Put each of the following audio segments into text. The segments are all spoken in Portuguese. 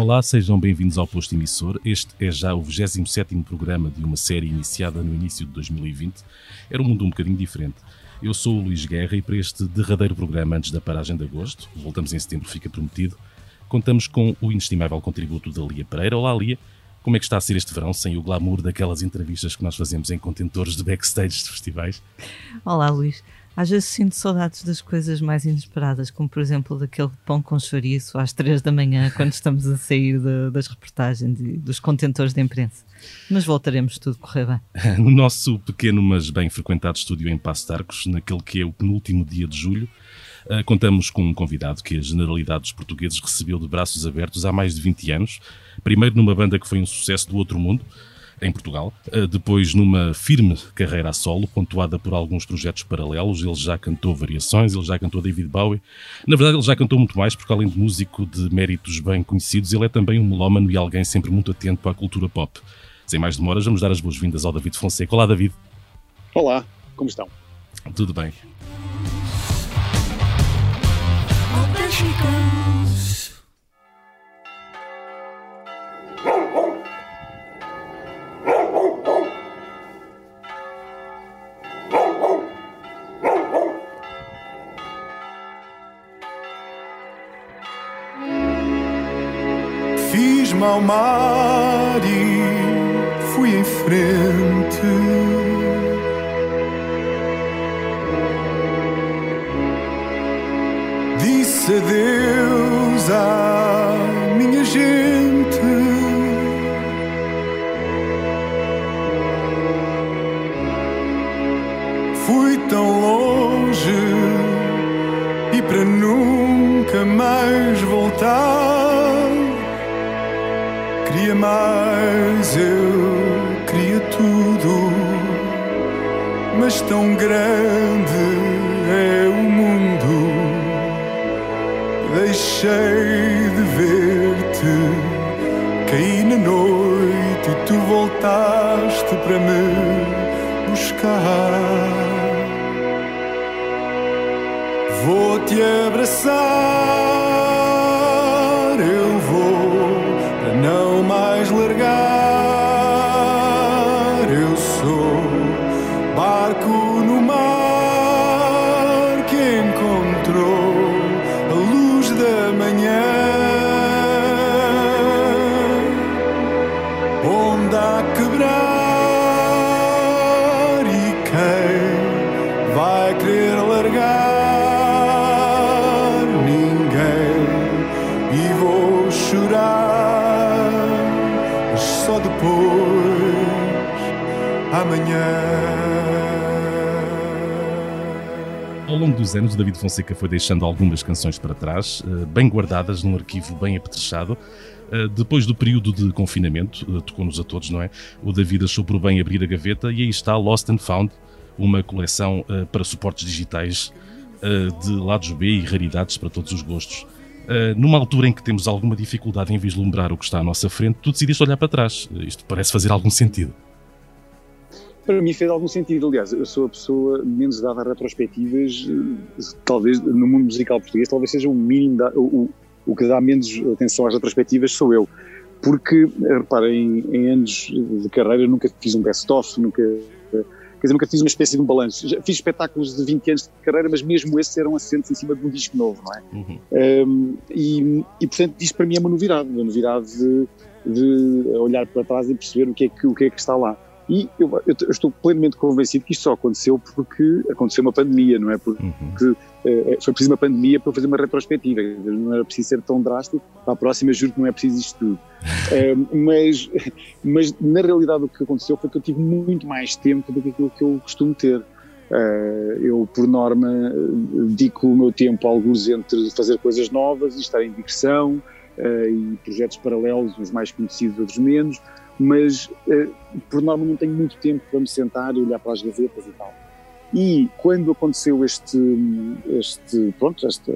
Olá, sejam bem-vindos ao Posto Emissor. Este é já o 27º programa de uma série iniciada no início de 2020. Era um mundo um bocadinho diferente. Eu sou o Luís Guerra e para este derradeiro programa antes da paragem de agosto, voltamos em setembro, fica prometido, contamos com o inestimável contributo da Lia Pereira. Olá, Lia. Como é que está a ser este verão sem o glamour daquelas entrevistas que nós fazemos em contentores de backstage de festivais? Olá, Luís. Às vezes sinto saudades das coisas mais inesperadas, como por exemplo daquele pão com chouriço às três da manhã, quando estamos a sair de, das reportagens e dos contentores de imprensa. Mas voltaremos tudo correr bem. No nosso pequeno, mas bem frequentado estúdio em Passo de Arcos, naquele que é o penúltimo dia de julho, eh, contamos com um convidado que a generalidade dos portugueses recebeu de braços abertos há mais de 20 anos. Primeiro numa banda que foi um sucesso do outro mundo, em Portugal. Eh, depois, numa firme carreira a solo, pontuada por alguns projetos paralelos, ele já cantou variações, ele já cantou David Bowie. Na verdade, ele já cantou muito mais, porque além de músico de méritos bem conhecidos, ele é também um melómano e alguém sempre muito atento à cultura pop. Sem mais demoras, vamos dar as boas-vindas ao David Fonseca. Olá, David. Olá, como estão? Tudo bem. Fiz-me ao mar e fui em frente. Disse adeus à minha gente. Fui tão longe e para nunca mais voltar. Queria mais, eu queria tudo, mas tão grande é o mundo. Deixei de ver-te, caí na noite e tu voltaste para me buscar. Vou te abraçar, dos anos, o David Fonseca foi deixando algumas canções para trás, eh, bem guardadas num arquivo bem apetrechado. Eh, Depois do período de confinamento, eh, tocou-nos a todos, não é? O David achou por bem abrir a gaveta e aí está Lost and Found, uma coleção para suportes digitais de lados B e raridades para todos os gostos. Numa altura em que temos alguma dificuldade em vislumbrar o que está à nossa frente, tu decidiste olhar para trás. Isto parece fazer algum sentido. Para mim fez algum sentido, aliás, eu sou a pessoa menos dada a retrospectivas, talvez no mundo musical português, talvez seja o mínimo, da, o, o- que dá menos atenção às retrospectivas sou eu. Porque, eh, reparem, em, em anos de carreira nunca fiz um best-of, nunca, quer dizer, nunca fiz uma espécie de um balanço. Já Fiz espetáculos de 20 anos de carreira, mas mesmo esses eram assentes em cima de um disco novo, não é? Uhum. Um, e, e, portanto, isto para mim é uma novidade, uma novidade de, de olhar para trás e perceber o que é que, o que, é que está lá. E eu, eu- estou plenamente convencido que isto só aconteceu porque aconteceu uma pandemia, não é? Porque Uhum. eh, foi preciso uma pandemia para fazer uma retrospectiva, não era preciso ser tão drástico. Para a próxima, juro que não é preciso isto tudo. Eh, mas, mas, na realidade, o que aconteceu foi que eu tive muito mais tempo do que aquilo que eu costumo ter. Eh, eu, por norma, dedico o meu tempo a alguns entre fazer coisas novas e estar em digressão eh, e projetos paralelos, uns mais conhecidos, outros menos, mas eh, por norma não tenho muito tempo para me sentar e olhar para as gavetas e tal. E quando aconteceu este, este pronto, este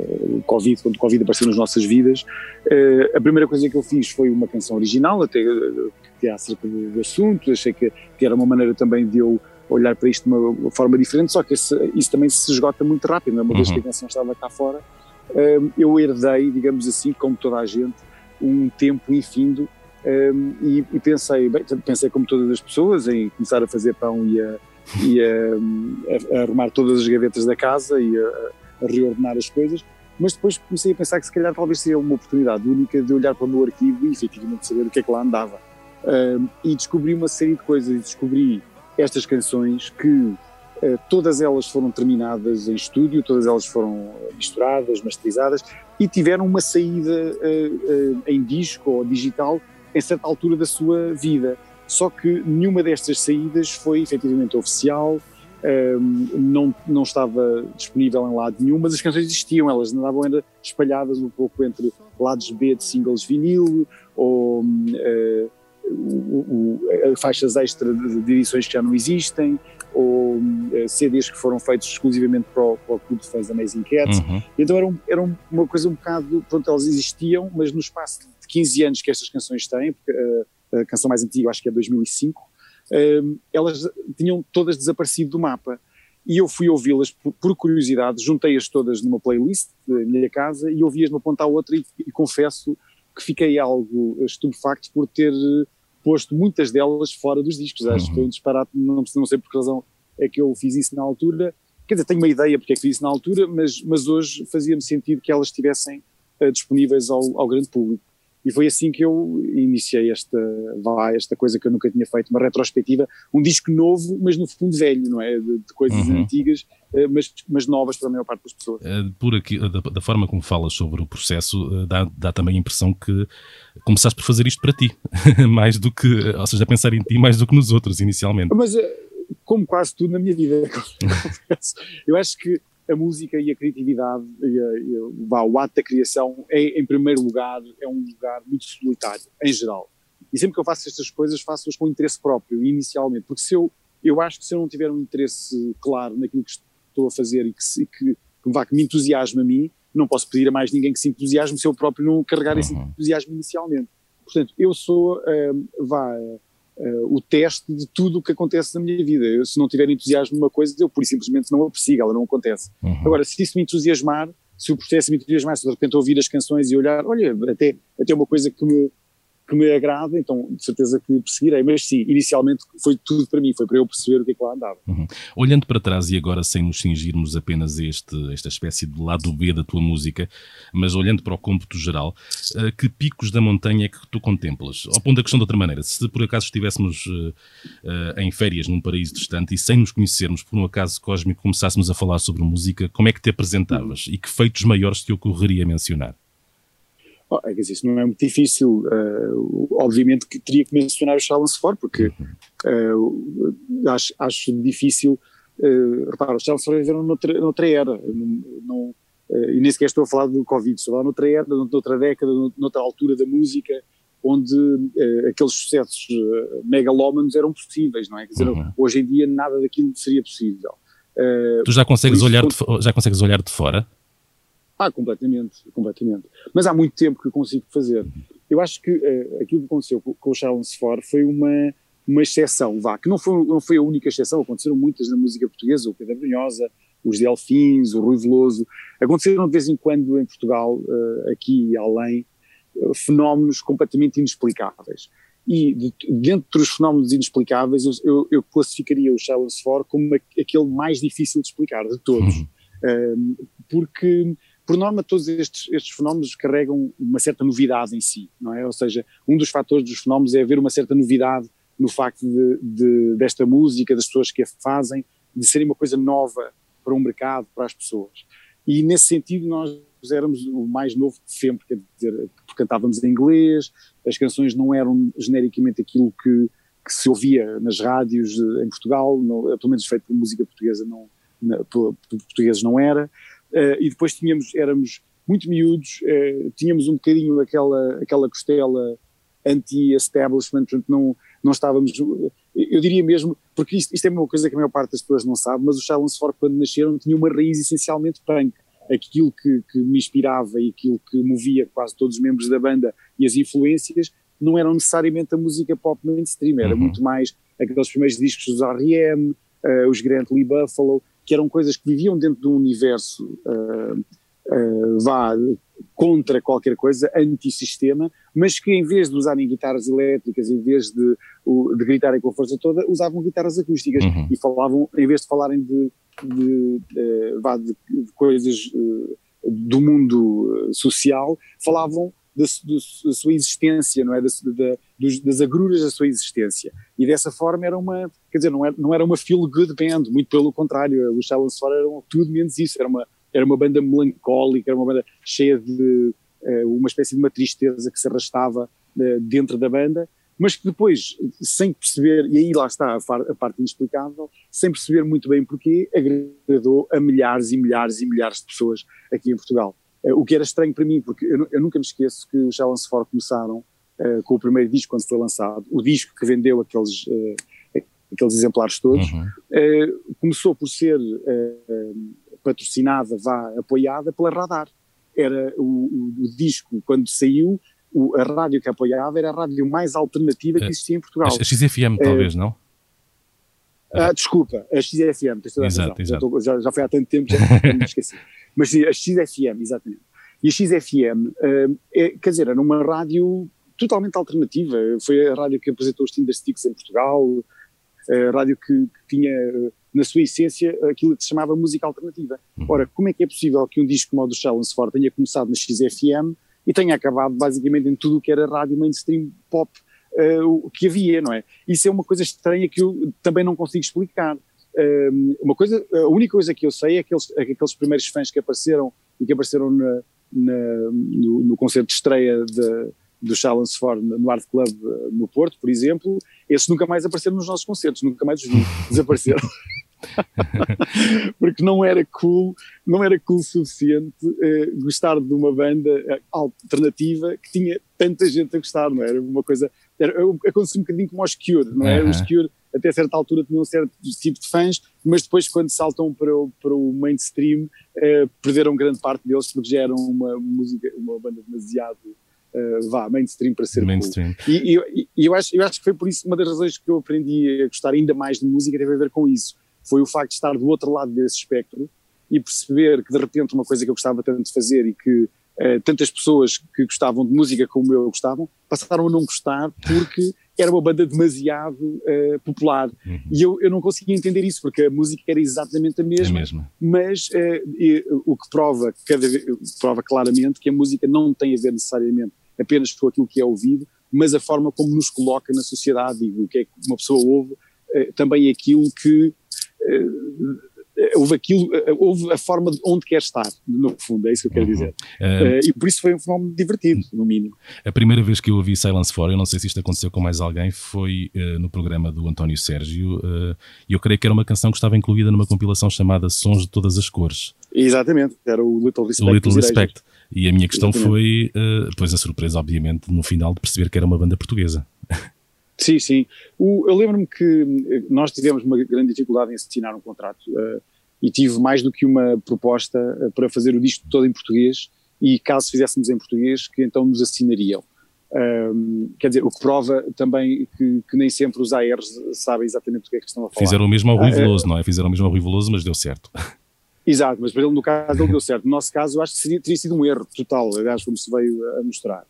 Covid, quando o Covid apareceu nas nossas vidas, eh, a primeira coisa que eu fiz foi uma canção original, até eh, que é acerca do, assunto, achei que, que era uma maneira também de eu olhar para isto de uma, forma diferente, só que esse, isso também se esgota muito rápido, é? uma vez Uhum. que a canção estava cá fora, eu herdei, digamos assim, como toda a gente, um tempo infindo um, e, e, pensei, bem, pensei como todas as pessoas em começar a fazer pão e a, e a, a, a arrumar todas as gavetas da casa e a, a, reordenar as coisas, mas depois comecei a pensar que se calhar talvez seria uma oportunidade única de olhar para o meu arquivo e efetivamente saber o que é que lá andava. Um, e descobri uma série de coisas, descobri estas canções que uh, todas elas foram terminadas em estúdio, todas elas foram misturadas, masterizadas e tiveram uma saída uh, uh, em disco ou digital em certa altura da sua vida. Só que nenhuma destas saídas foi efetivamente oficial, um, não, não estava disponível em lado nenhum, mas as canções existiam, elas andavam ainda espalhadas um pouco entre lados B de singles vinil ou uh, o, o, faixas extra de, de, edições que já não existem ou uh, CDs que foram feitos exclusivamente para o, para o clube de fãs Amazing Cats. Uhum. Então era, um, era uma coisa um bocado, pronto, elas existiam, mas no espaço 15 anos que estas canções têm, porque uh, a canção mais antiga acho que é 2005, uh, elas tinham todas desaparecido do mapa. E eu fui ouvi-las por, por, curiosidade, juntei-as todas numa playlist da minha casa e ouvi-as de uma ponta à outra e, e confesso que fiquei algo estupefacto por ter posto muitas delas fora dos discos. Acho que foi um disparate, não, não sei por que razão é que eu fiz isso na altura. Quer dizer, tenho uma ideia porque é que fiz isso na altura, mas, mas hoje fazia-me sentido que elas estivessem uh, disponíveis ao, ao grande público. E foi assim que eu iniciei esta, esta coisa que eu nunca tinha feito, uma retrospectiva, um disco novo, mas no fundo velho, não é? De, de coisas uhum. antigas, eh, mas, mas novas para a maior parte das pessoas. Eh, por aqui, da, da forma como falas sobre o processo, eh, dá, dá também a impressão que começaste por fazer isto para ti, mais do que, ou seja, a pensar em ti mais do que nos outros inicialmente. Mas, como quase tudo na minha vida, eu acho que a música e a criatividade, e a, e a, o ato da criação, é, em primeiro lugar, é um lugar muito solitário, em geral. E sempre que eu faço estas coisas, faço-as com interesse próprio, inicialmente. Porque se eu, eu acho que se eu não tiver um interesse claro naquilo que estou a fazer e que, e que, que, vá, que me entusiasme a mim, não posso pedir a mais ninguém que se entusiasme se eu próprio não carregar uhum. esse entusiasmo inicialmente. Portanto, eu sou, uh, vá, uh, o teste de tudo o que acontece na minha vida. Eu, se não tiver entusiasmo numa coisa, eu por simplesmente não a persigo, ela não acontece. Uhum. Agora, se isso me entusiasmar, se o processo me entusiasmar, se de repente ouvir as canções e olhar, olha, até, até uma coisa que me, que me agrada, então de certeza que perseguirei. Mas sim, inicialmente foi tudo para mim, foi para eu perceber o que é que lá andava. Uhum. Olhando para trás e agora sem nos cingirmos apenas a este, esta espécie de lado B da tua música, mas olhando para o cômputo geral, uh, que picos da montanha é que tu contemplas? Ao ponto da questão de outra maneira, se por acaso estivéssemos uh, uh, em férias num paraíso distante e sem nos conhecermos, por um acaso cósmico, começássemos a falar sobre música, como é que te apresentavas? Uhum. E que feitos maiores te ocorreria mencionar? Oh, é, dizer, isso não é muito difícil. Uh, obviamente que teria que mencionar o Challenge For, porque uh, acho, acho, difícil. Uh, repara, os Challenge For viveram noutra, noutra era. Não, não, e nem sequer estou a falar do Covid, estou a falar noutra era, noutra década, noutra altura da música, onde aqueles sucessos megalómanos eram possíveis, não é? Quer dizer, uhum. hoje em dia nada daquilo seria possível. tu já consegues, olhar de, já consegues olhar de fora? Ah, completamente, completamente. Mas há muito tempo que eu consigo fazer. Eu acho que uh, aquilo que aconteceu com, com o Challenge For foi uma, uma exceção, vá, que não foi, não foi a única exceção, aconteceram muitas na música portuguesa, o Pedro Brunhosa, os Delfins, o Rui Veloso, aconteceram de vez em quando em Portugal, uh, aqui e além, uh, fenómenos completamente inexplicáveis. E de, dentro dos fenómenos inexplicáveis, eu, eu, eu classificaria o Challenge For como aquele mais difícil de explicar de todos. Uhum. porque por norma, todos estes, estes, fenómenos carregam uma certa novidade em si, não é? Ou seja, um dos fatores dos fenómenos é haver uma certa novidade no facto de, de, desta música, das pessoas que a fazem, de serem uma coisa nova para um mercado, para as pessoas. E nesse sentido, nós éramos o mais novo de sempre, quer dizer, cantávamos em inglês, as canções não eram genericamente aquilo que, que se ouvia nas rádios em Portugal, pelo menos feito por música portuguesa, não, na, por, por portugueses não era. Uh, e depois tínhamos, éramos muito miúdos, uh, tínhamos um bocadinho aquela, aquela costela anti-establishment, portanto não, não estávamos, eu diria mesmo, porque isto, isto, é uma coisa que a maior parte das pessoas não sabe, mas os Silence For quando nasceram tinham uma raiz essencialmente punk, aquilo que, que me inspirava e aquilo que movia quase todos os membros da banda e as influências não eram necessariamente a música pop mainstream, era uhum. muito mais aqueles primeiros discos dos R.E.M., uh, os Grant Lee Buffalo, que eram coisas que viviam dentro de um universo uh, uh, vá contra qualquer coisa, antissistema, mas que em vez de usarem guitarras elétricas, em vez de, de gritarem com a força toda, usavam guitarras acústicas uhum. e falavam, em vez de falarem de, de, de, de coisas do mundo social, falavam da, da, sua existência, não é? Da, da, dos, das agruras da sua existência. E dessa forma era uma, quer dizer, não era, não era uma feel-good band, muito pelo contrário, os Silence Four eram tudo menos isso, era uma, era uma banda melancólica, era uma banda cheia de uh, uma espécie de uma tristeza que se arrastava uh, dentro da banda, mas que depois, sem perceber, e aí lá está a, far, a, parte inexplicável, sem perceber muito bem porquê, agradou a milhares e milhares e milhares de pessoas aqui em Portugal. Eh, o que era estranho para mim, porque eu, eu nunca me esqueço que os Challenge Four começaram uh, com o primeiro disco quando foi lançado, o disco que vendeu aqueles, uh, aqueles exemplares todos, uhum. uh, começou por ser patrocinada, vá, apoiada pela Radar. Era o, o, o disco, quando saiu, o, a rádio que apoiava era a rádio mais alternativa que existia em Portugal. A, a XFM, talvez, não? Ah, desculpa, a XFM, tens toda a exato, exato. Já, já, foi há tanto tempo, já me esqueci. Mas a XFM, exatamente. E a XFM, uh, é, quer dizer, era uma rádio totalmente alternativa. Foi a rádio que apresentou os Tinder Sticks em Portugal, a rádio que, que, tinha, na sua essência, aquilo que se chamava música alternativa. Uhum. Ora, como é que é possível que um disco como o do Challenge Ford tenha começado na XFM e tenha acabado basicamente em tudo o que era rádio mainstream pop uh, que havia, não é? Isso é uma coisa estranha que eu também não consigo explicar uma coisa, a única coisa que eu sei é aqueles, aqueles primeiros fãs que apareceram e que apareceram na, na, no, no, concerto de estreia de, do Challenge for no Art Club eh, no Porto, por exemplo, esses nunca mais apareceram nos nossos concertos, nunca mais os vi, desapareceram. Porque não era cool, não era cool o suficiente uh, gostar de uma banda eh, alternativa que tinha tanta gente a gostar, não é? era? uma coisa, era, aconteceu um bocadinho como os Cure, não é? Os Cure até certa altura tinham um certo tipo de fãs, mas depois quando saltam para o, para o mainstream eh, perderam grande parte deles porque já eram uma música, uma banda demasiado uh, vá, mainstream para ser mainstream. Cool. E, e, e, eu, acho, eu acho que foi por isso uma das razões que eu aprendi a gostar ainda mais de música teve a ver com isso. Foi o facto de estar do outro lado desse espectro e perceber que de repente uma coisa que eu gostava tanto de fazer e que uh, tantas pessoas que gostavam de música como eu gostavam passaram a não gostar porque era uma banda demasiado uh, popular. Uhum. E eu, eu não conseguia entender isso, porque a música era exatamente a mesma, é mesma. mas uh, e, o que prova, cada prova claramente que a música não tem a ver necessariamente apenas com aquilo que é ouvido, mas a forma como nos coloca na sociedade e o que é que uma pessoa ouve, uh, também é aquilo que houve aquilo, houve a forma de onde quer estar, no fundo, é isso que eu quero uhum. dizer. Uh, e por isso foi um fenómeno divertido, no mínimo. A primeira vez que eu ouvi Silence For, eu não sei se isto aconteceu com mais alguém, foi uh, no programa do António Sérgio, e eu creio que era uma canção que estava incluída numa compilação chamada Sons de Todas as Cores. Exatamente, era o Little Respect. O Little Respect. E a minha questão Exatamente. foi, pois a surpresa, obviamente, no final de perceber que era uma banda portuguesa. Sim, sim. O, eu lembro-me que nós tivemos uma grande dificuldade em assinar um contrato uh, e tive mais do que uma proposta uh, para fazer o disco todo em português e caso fizéssemos em português, que então nos assinariam. Um, quer dizer, o que prova também que, que, nem sempre os ARs sabem exatamente o que é que estão a falar. Fizeram o mesmo ao Rui ah, Veloso, uh, não é? Fizeram o mesmo ao Rui Veloso, mas deu certo. Exato, mas no caso ele deu certo. No nosso caso, eu acho que seria, teria sido um erro total, aliás, como se veio a mostrar.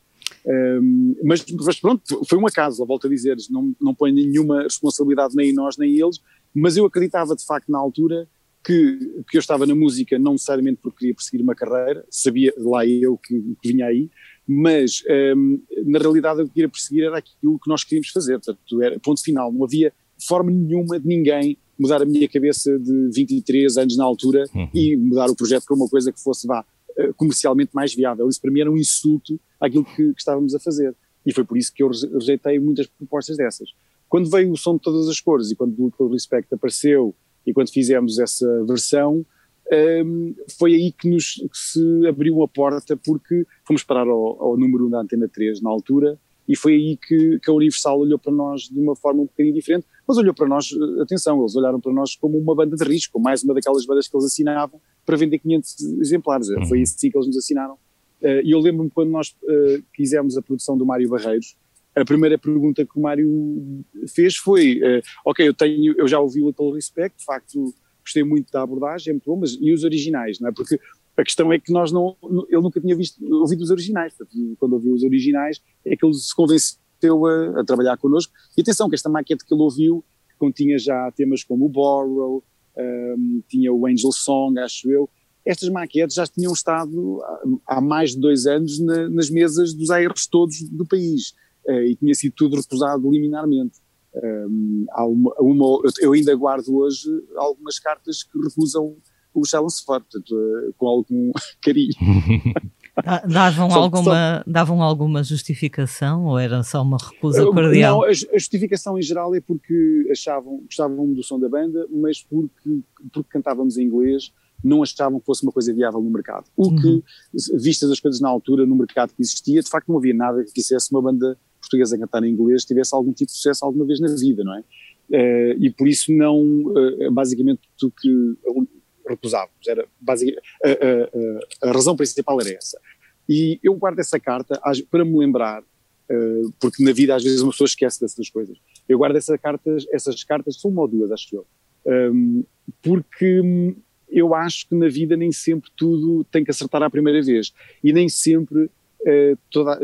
Um, mas, mas, pronto, foi um acaso, volto a dizer, não, não põe nenhuma responsabilidade nem em nós nem em eles, mas eu acreditava de facto na altura que, que eu estava na música não necessariamente porque queria perseguir uma carreira, sabia lá eu que, que vinha aí, mas um, na realidade o que queria perseguir era aquilo que nós queríamos fazer, portanto era ponto final, não havia forma nenhuma de ninguém mudar a minha cabeça de 23 anos na altura uhum. e mudar o projeto para uma coisa que fosse, vá, eh, comercialmente mais viável. Isso para mim era um insulto àquilo que, que, estávamos a fazer. E foi por isso que eu rejeitei muitas propostas dessas. Quando veio o som de todas as cores e quando o Little Respect apareceu e quando fizemos essa versão, um, foi aí que, nos, que se abriu a porta porque fomos parar ao, ao número 1 da Antena 3 na altura e foi aí que, que, a Universal olhou para nós de uma forma um bocadinho diferente, mas olhou para nós, eh, atenção, eles olharam para nós como uma banda de risco, mais uma daquelas bandas que eles assinavam para vender 500 exemplares, uhum. foi assim que eles nos assinaram. Uh, e eu lembro-me quando nós fizemos a produção do Mário Barreiros, a primeira pergunta que o Mário fez foi, uh, ok, eu tenho, eu já ouvi o Little Respect, de facto gostei muito da abordagem, é muito bom, mas e os originais, não é? Porque a questão é que nós não, ele nunca tinha visto, ouvido os originais, portanto, quando ouviu os originais é que ele se convenceu a, a, trabalhar connosco, e atenção que esta maquete que ele ouviu continha já temas como o Borrow, um, tinha o Angel Song, acho eu, estas maquetes já tinham estado há, mais de dois anos na, nas mesas dos ARs todos do país, uh, e tinha sido tudo recusado liminarmente. Há uma, uma, eu ainda guardo hoje algumas cartas que recusam o Challenge portanto, uh, com algum carinho. Davam alguma, só... davam alguma justificação ou era só uma recusa cordial? Não, a, a justificação em geral é porque achavam, gostavam do som da banda, mas porque, porque cantávamos em inglês não achavam que fosse uma coisa viável no mercado. O uhum. que, vistas as coisas na altura, no mercado que existia, de facto não havia nada que quisesse uma banda portuguesa a cantar em inglês tivesse algum tipo de sucesso alguma vez na vida, não é? Uh, e por isso não, uh, basicamente, o que recusávamos, era basicamente, uh, a razão principal era essa. E eu guardo essa carta para me lembrar, porque na vida às vezes uma pessoa esquece dessas coisas. Eu guardo essa carta, essas cartas, são uma ou duas, acho eu, um, porque eu acho que na vida nem sempre tudo tem que acertar à primeira vez e nem sempre uh, toda,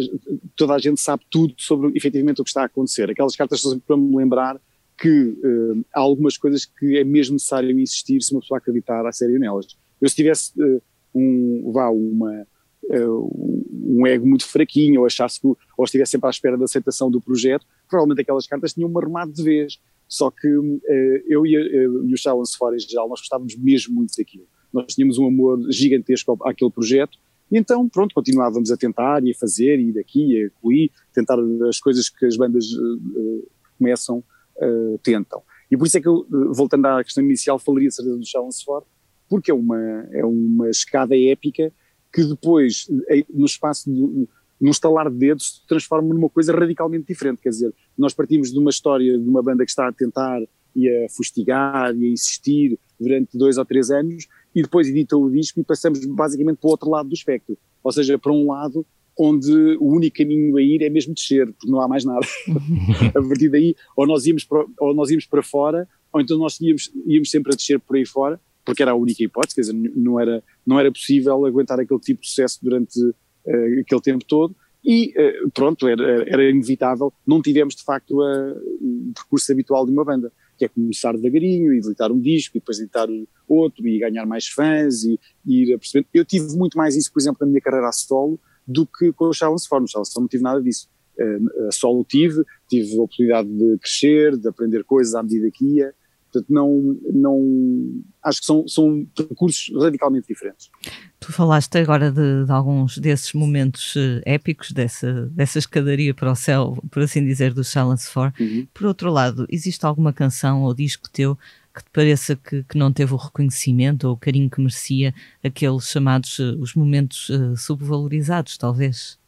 toda a gente sabe tudo sobre efetivamente o que está a acontecer. Aquelas cartas são sempre para me lembrar que uh, há algumas coisas que é mesmo necessário insistir se uma pessoa acreditar a sério nelas. Eu se tivesse uh, um, vá, uma, um ego muito fraquinho ou achasse que, ou estivesse sempre à espera da aceitação do projeto, provavelmente aquelas cartas tinham uma remate de vez. Só que eu e, eu e o Challenge fora em geral, nós gostávamos mesmo muito daquilo. Nós tínhamos um amor gigantesco àquele projeto e então, pronto, continuávamos a tentar e a fazer, e daqui e ali, tentar as coisas que as bandas uh, começam, uh, tentam. E por isso é que eu, voltando à questão inicial, falaria de certeza do Challenge Ford, porque é uma, é uma escada épica que depois, no espaço de, num estalar de dedos, se transforma numa coisa radicalmente diferente. Quer dizer, nós partimos de uma história de uma banda que está a tentar e a fustigar e a insistir durante dois ou três anos e depois edita o disco e passamos basicamente para o outro lado do espectro. Ou seja, para um lado onde o único caminho a ir é mesmo descer, porque não há mais nada. a partir daí, ou nós íamos para, ou nós íamos para fora, ou então nós íamos, íamos sempre a descer por aí fora, porque era a única hipótese, quer dizer, não era, não era possível aguentar aquele tipo de sucesso durante uh, aquele tempo todo, e uh, pronto, era, era inevitável, não tivemos de facto o percurso habitual de uma banda que é começar devagarinho e editar um disco e depois editar outro e ganhar mais fãs e, e ir a perceber. Eu tive muito mais isso, por exemplo, na minha carreira a solo do que com o Challenge Form. O Challenge Form não tive nada disso. Uh, a solo tive, tive a oportunidade de crescer, de aprender coisas à medida que ia. Portanto, não, não, acho que são, são percursos radicalmente diferentes. Tu falaste agora de, de alguns desses momentos uh, épicos, dessa, dessa escadaria para o céu, por assim dizer, do Challenge 4. Uhum. Por outro lado, existe alguma canção ou disco teu que te pareça que, que não teve o reconhecimento ou o carinho que merecia, aqueles chamados uh, os momentos uh, subvalorizados, talvez?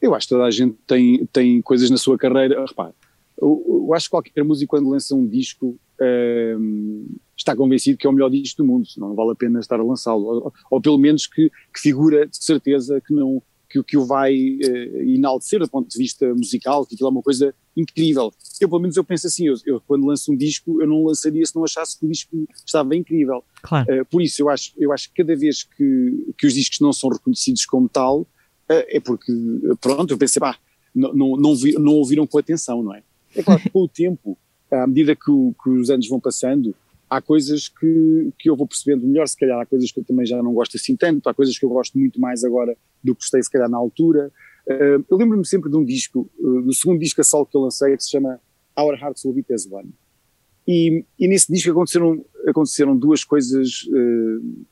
Eu acho que toda a gente tem, tem coisas na sua carreira. Repare, eu, eu acho que qualquer músico, quando lança um disco, está convencido que é o melhor disco do mundo, não vale a pena estar a lançá-lo, ou, ou, pelo menos que, que, figura de certeza que não que, que o vai uh, enaltecer do ponto de vista musical, que aquilo é uma coisa incrível. Eu pelo menos eu penso assim, eu, eu quando lanço um disco eu não lançaria se não achasse que o disco estava incrível. Claro. Uh, por isso eu acho, eu acho que cada vez que, que os discos não são reconhecidos como tal, uh, é porque, pronto, eu pensei, pá, não, não, não, vi, não ouviram com atenção, não é? É claro que com o tempo à medida que, o, que, os anos vão passando, há coisas que, que eu vou percebendo melhor, se calhar há coisas que eu também já não gosto assim tanto, há coisas que eu gosto muito mais agora do que gostei se calhar na altura. Uh, eu lembro-me sempre de um disco, uh, do segundo disco a solo que eu lancei, que se chama Our Hearts Will Beat As One. E, e nesse disco aconteceram, aconteceram duas coisas, uh,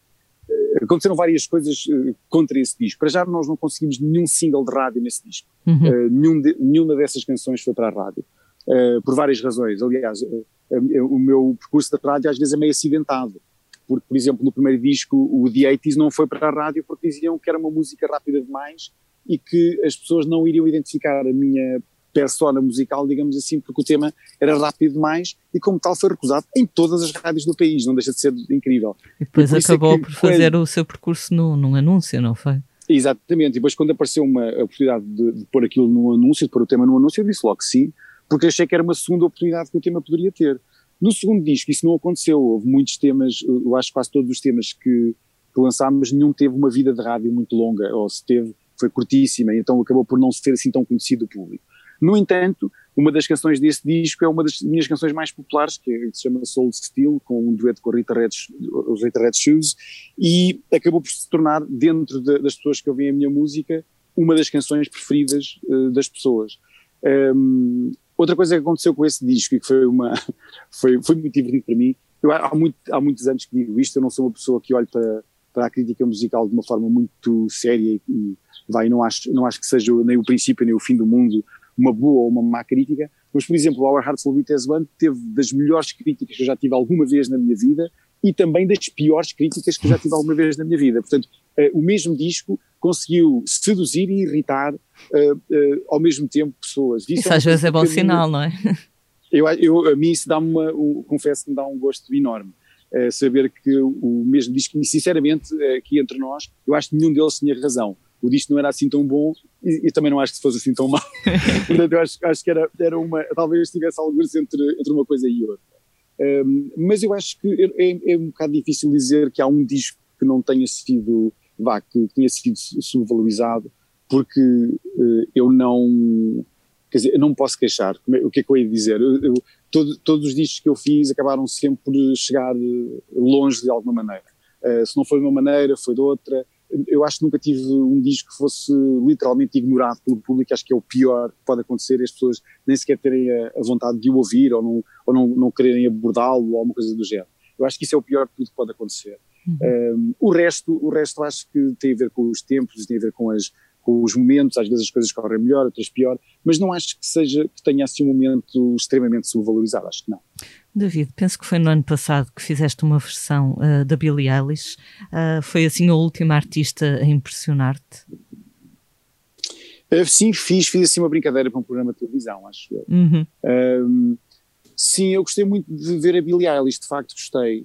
aconteceram várias coisas contra esse disco. Para já nós não conseguimos nenhum single de rádio nesse disco. Uhum. nenhum de, nenhuma dessas canções foi para a rádio. Uh, por várias razões. Aliás, uh, uh, o meu percurso da rádio às vezes é meio acidentado. Porque, por exemplo, no primeiro disco, o The 80s não foi para a rádio porque diziam que era uma música rápida demais e que as pessoas não iriam identificar a minha persona musical, digamos assim, porque o tema era rápido demais e, como tal, foi recusado em todas as rádios do país. Não deixa de ser incrível. E depois e por acabou é por fazer quando... o seu percurso no, num anúncio, não foi? Exatamente. E depois, quando apareceu uma oportunidade de, de pôr aquilo num anúncio, de pôr o tema num anúncio, eu disse logo que sim porque achei que era uma segunda oportunidade que o tema poderia ter. No segundo disco isso não aconteceu, houve muitos temas, eu acho que quase todos os temas que, que lançámos, nenhum teve uma vida de rádio muito longa, ou se teve, foi curtíssima, então acabou por não ser assim tão conhecido do público. No entanto, uma das canções desse disco é uma das minhas canções mais populares, que, se chama Soul Steel, com um dueto com a Rita Red, Rita Red Shoes, e acabou por se tornar, dentro de, das pessoas que ouvem a minha música, uma das canções preferidas uh, das pessoas. Um, outra coisa que aconteceu com esse disco e que foi uma foi, foi muito divertido para mim, eu, há, muito, há muitos anos que digo isto, eu não sou uma pessoa que olha para, para a crítica musical de uma forma muito séria e, vai, não acho, não acho que seja nem o princípio nem o fim do mundo uma boa ou uma má crítica, mas por exemplo, Our Hearts Will Beat As One teve das melhores críticas que eu já tive alguma vez na minha vida e também das piores críticas que eu já tive alguma vez na minha vida. Portanto, uh, o mesmo disco conseguiu seduzir e irritar uh, uh, ao mesmo tempo pessoas. Isso, isso é às vezes é bom sinal, não é? Eu, eu, a mim isso dá-me uma, confesso que me dá um gosto enorme. saber que o mesmo disco, e sinceramente, aqui entre nós, eu acho que nenhum deles tinha razão o disco não era assim tão bom e, e também não acho que fosse assim tão mau. Portanto, eu acho, acho que era, era uma, talvez tivesse alguns entre, entre uma coisa e outra. Um, mas eu acho que é, é, um bocado difícil dizer que há um disco que não tenha sido, vá, que tenha sido subvalorizado, porque uh, eu não, quer dizer, eu não posso queixar. É, o que é que eu ia dizer? Eu, eu, todo, todos os discos que eu fiz acabaram sempre por chegar longe de alguma maneira. Uh, se não foi de uma maneira, foi de outra eu acho que nunca tive um disco que fosse literalmente ignorado pelo público, acho que é o pior que pode acontecer, as pessoas nem sequer terem a, a vontade de o ouvir ou não, ou não, não quererem abordá-lo ou alguma coisa do género. Eu acho que isso é o pior de tudo que pode acontecer. Uhum. Um, o resto, o resto acho que tem a ver com os tempos, tem a ver com as, com os momentos, às vezes as coisas correm melhor, outras pior, mas não acho que seja que tenha assim um momento extremamente subvalorizado, acho que não. David, penso que foi no ano passado que fizeste uma versão uh, da Billie Eilish. Uh, foi assim a última artista a impressionar-te? Uh, sim, fiz, fiz assim uma brincadeira para um programa de televisão, acho eu. Uhum. sim, eu gostei muito de ver a Billie Eilish, de facto gostei.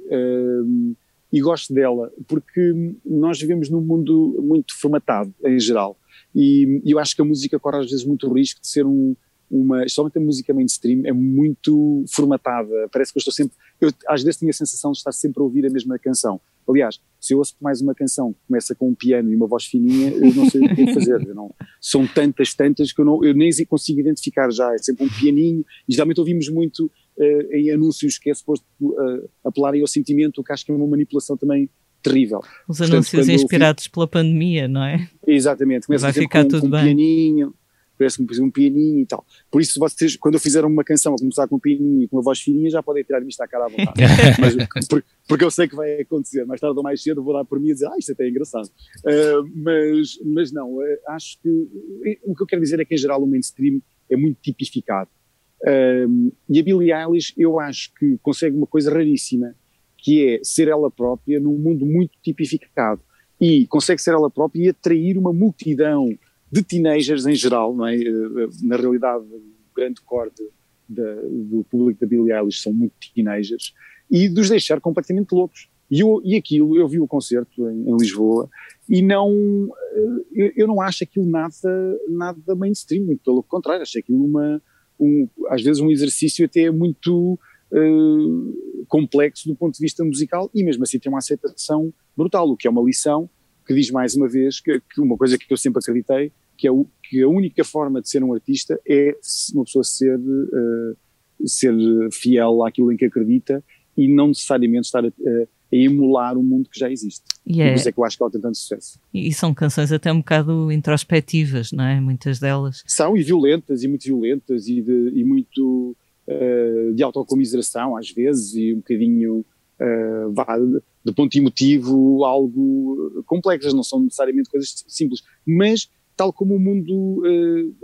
E gosto dela, porque nós vivemos num mundo muito formatado, em geral. E, e eu acho que a música corre às vezes muito risco de ser um, uma, somente a música mainstream é muito formatada, parece que eu estou sempre, eu às vezes tenho a sensação de estar sempre a ouvir a mesma canção. Aliás, se eu ouço mais uma canção que começa com um piano e uma voz fininha, eu não sei o que fazer. Não, são tantas, tantas que eu, não, eu nem consigo identificar já. É sempre um pianinho. E geralmente ouvimos muito uh, em anúncios que é suposto uh, apelarem ao sentimento, o que acho que é uma manipulação também terrível. Os Portanto, anúncios inspirados fico... pela pandemia, não é? Exatamente. Começa Vai ficar com, tudo com um bem. pianinho parece que me um pianinho e tal. Por isso, vocês, quando eu fizer uma canção a começar com um pianinho e com uma voz fininha, já podem tirar-me isto à cara à vontade. mas, porque, porque, eu sei que vai acontecer. Mais tarde ou mais cedo vou dar por mim e dizer, ah, isto até é engraçado. Uh, mas, mas não, uh, acho que o que eu quero dizer é que, em geral, o mainstream é muito tipificado. E a Billie Eilish, eu acho que consegue uma coisa raríssima, que é ser ela própria num mundo muito tipificado. E consegue ser ela própria e atrair uma multidão de teenagers em geral, não é? Eh, na realidade, o grande corte do público da Billie Eilish são muito teenagers, e de os deixar completamente loucos. E, eu, e aquilo, eu vi o concerto em, em Lisboa, e não, eh, eu, eu, não acho aquilo nada, nada mainstream, muito pelo contrário, acho aquilo uma, um, às vezes um exercício até muito uh, complexo do ponto de vista musical, e mesmo assim tem uma aceitação brutal, o que é uma lição que diz mais uma vez que, que, uma coisa que eu sempre acreditei, que, é o, que a única forma de ser um artista é uma pessoa ser, uh, ser fiel àquilo em que acredita e não necessariamente estar a, emular o um mundo que já existe. E é, por isso é que eu acho que ela tem tanto sucesso. E são canções até um bocado introspectivas, não é? Muitas delas. São, e violentas, e muito violentas, e, de, e muito uh, de autocomiseração às vezes, e um bocadinho uh, vá, do ponto emotivo, algo complexas, não são necessariamente coisas simples, mas tal como o mundo uh,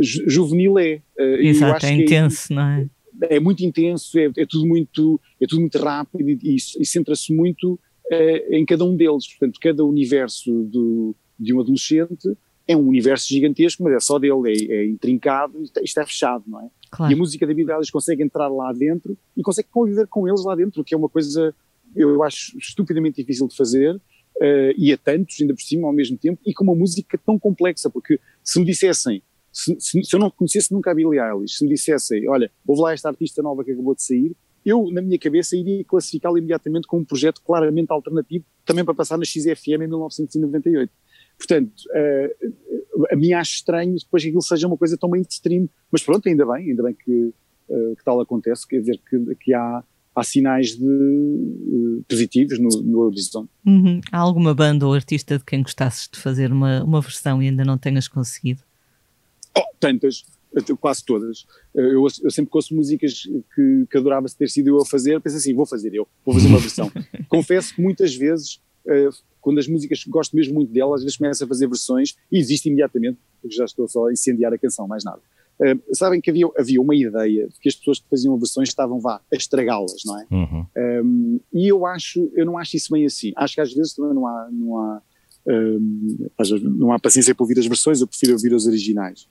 juvenil é. Uh, Exato, é, é intenso, é, não é? É muito intenso, é, é, tudo muito, é tudo muito rápido e, e, e centra-se muito uh, em cada um deles. Portanto, cada universo do, de um adolescente é um universo gigantesco, mas é só dele, é, é intrincado e está, está, fechado, não é? Claro. E a música da Bíblia consegue entrar lá dentro e consegue conviver com eles lá dentro, que é uma coisa eu acho estupidamente difícil de fazer, uh, e a tantos, ainda por cima, ao mesmo tempo, e com uma música tão complexa, porque se me dissessem, se, se, se eu não conhecesse nunca a Billie Eilish, se me dissessem, olha, houve lá esta artista nova que acabou de sair, eu, na minha cabeça, iria classificá-lo imediatamente como um projeto claramente alternativo, também para passar na XFM em 1998. Portanto, uh, a mim acho estranho depois que aquilo seja uma coisa tão mainstream, mas pronto, ainda bem, ainda bem que, uh, que tal acontece, quer dizer que, que há, há sinais de, uh, positivos no, no horizonte. Uhum. Há alguma banda ou artista de quem gostasses de fazer uma, uma versão e ainda não tenhas conseguido? Oh, tantas quase todas. Eu, eu sempre ouço músicas que, que adorava ter sido eu a fazer, penso assim, vou fazer eu, vou fazer uma versão. Confesso que muitas vezes, uh, quando as músicas gosto mesmo muito delas, às vezes começo a fazer versões e existe imediatamente, porque já estou só a incendiar a canção, mais nada. Uh, sabem que havia, havia uma ideia de que as pessoas que faziam versões estavam, vá, a estragá-las, não é? Uhum. Um, e eu acho, eu não acho isso bem assim. Acho que às vezes também não há, não há, um, não há paciência para ouvir as versões, eu prefiro ouvir os originais.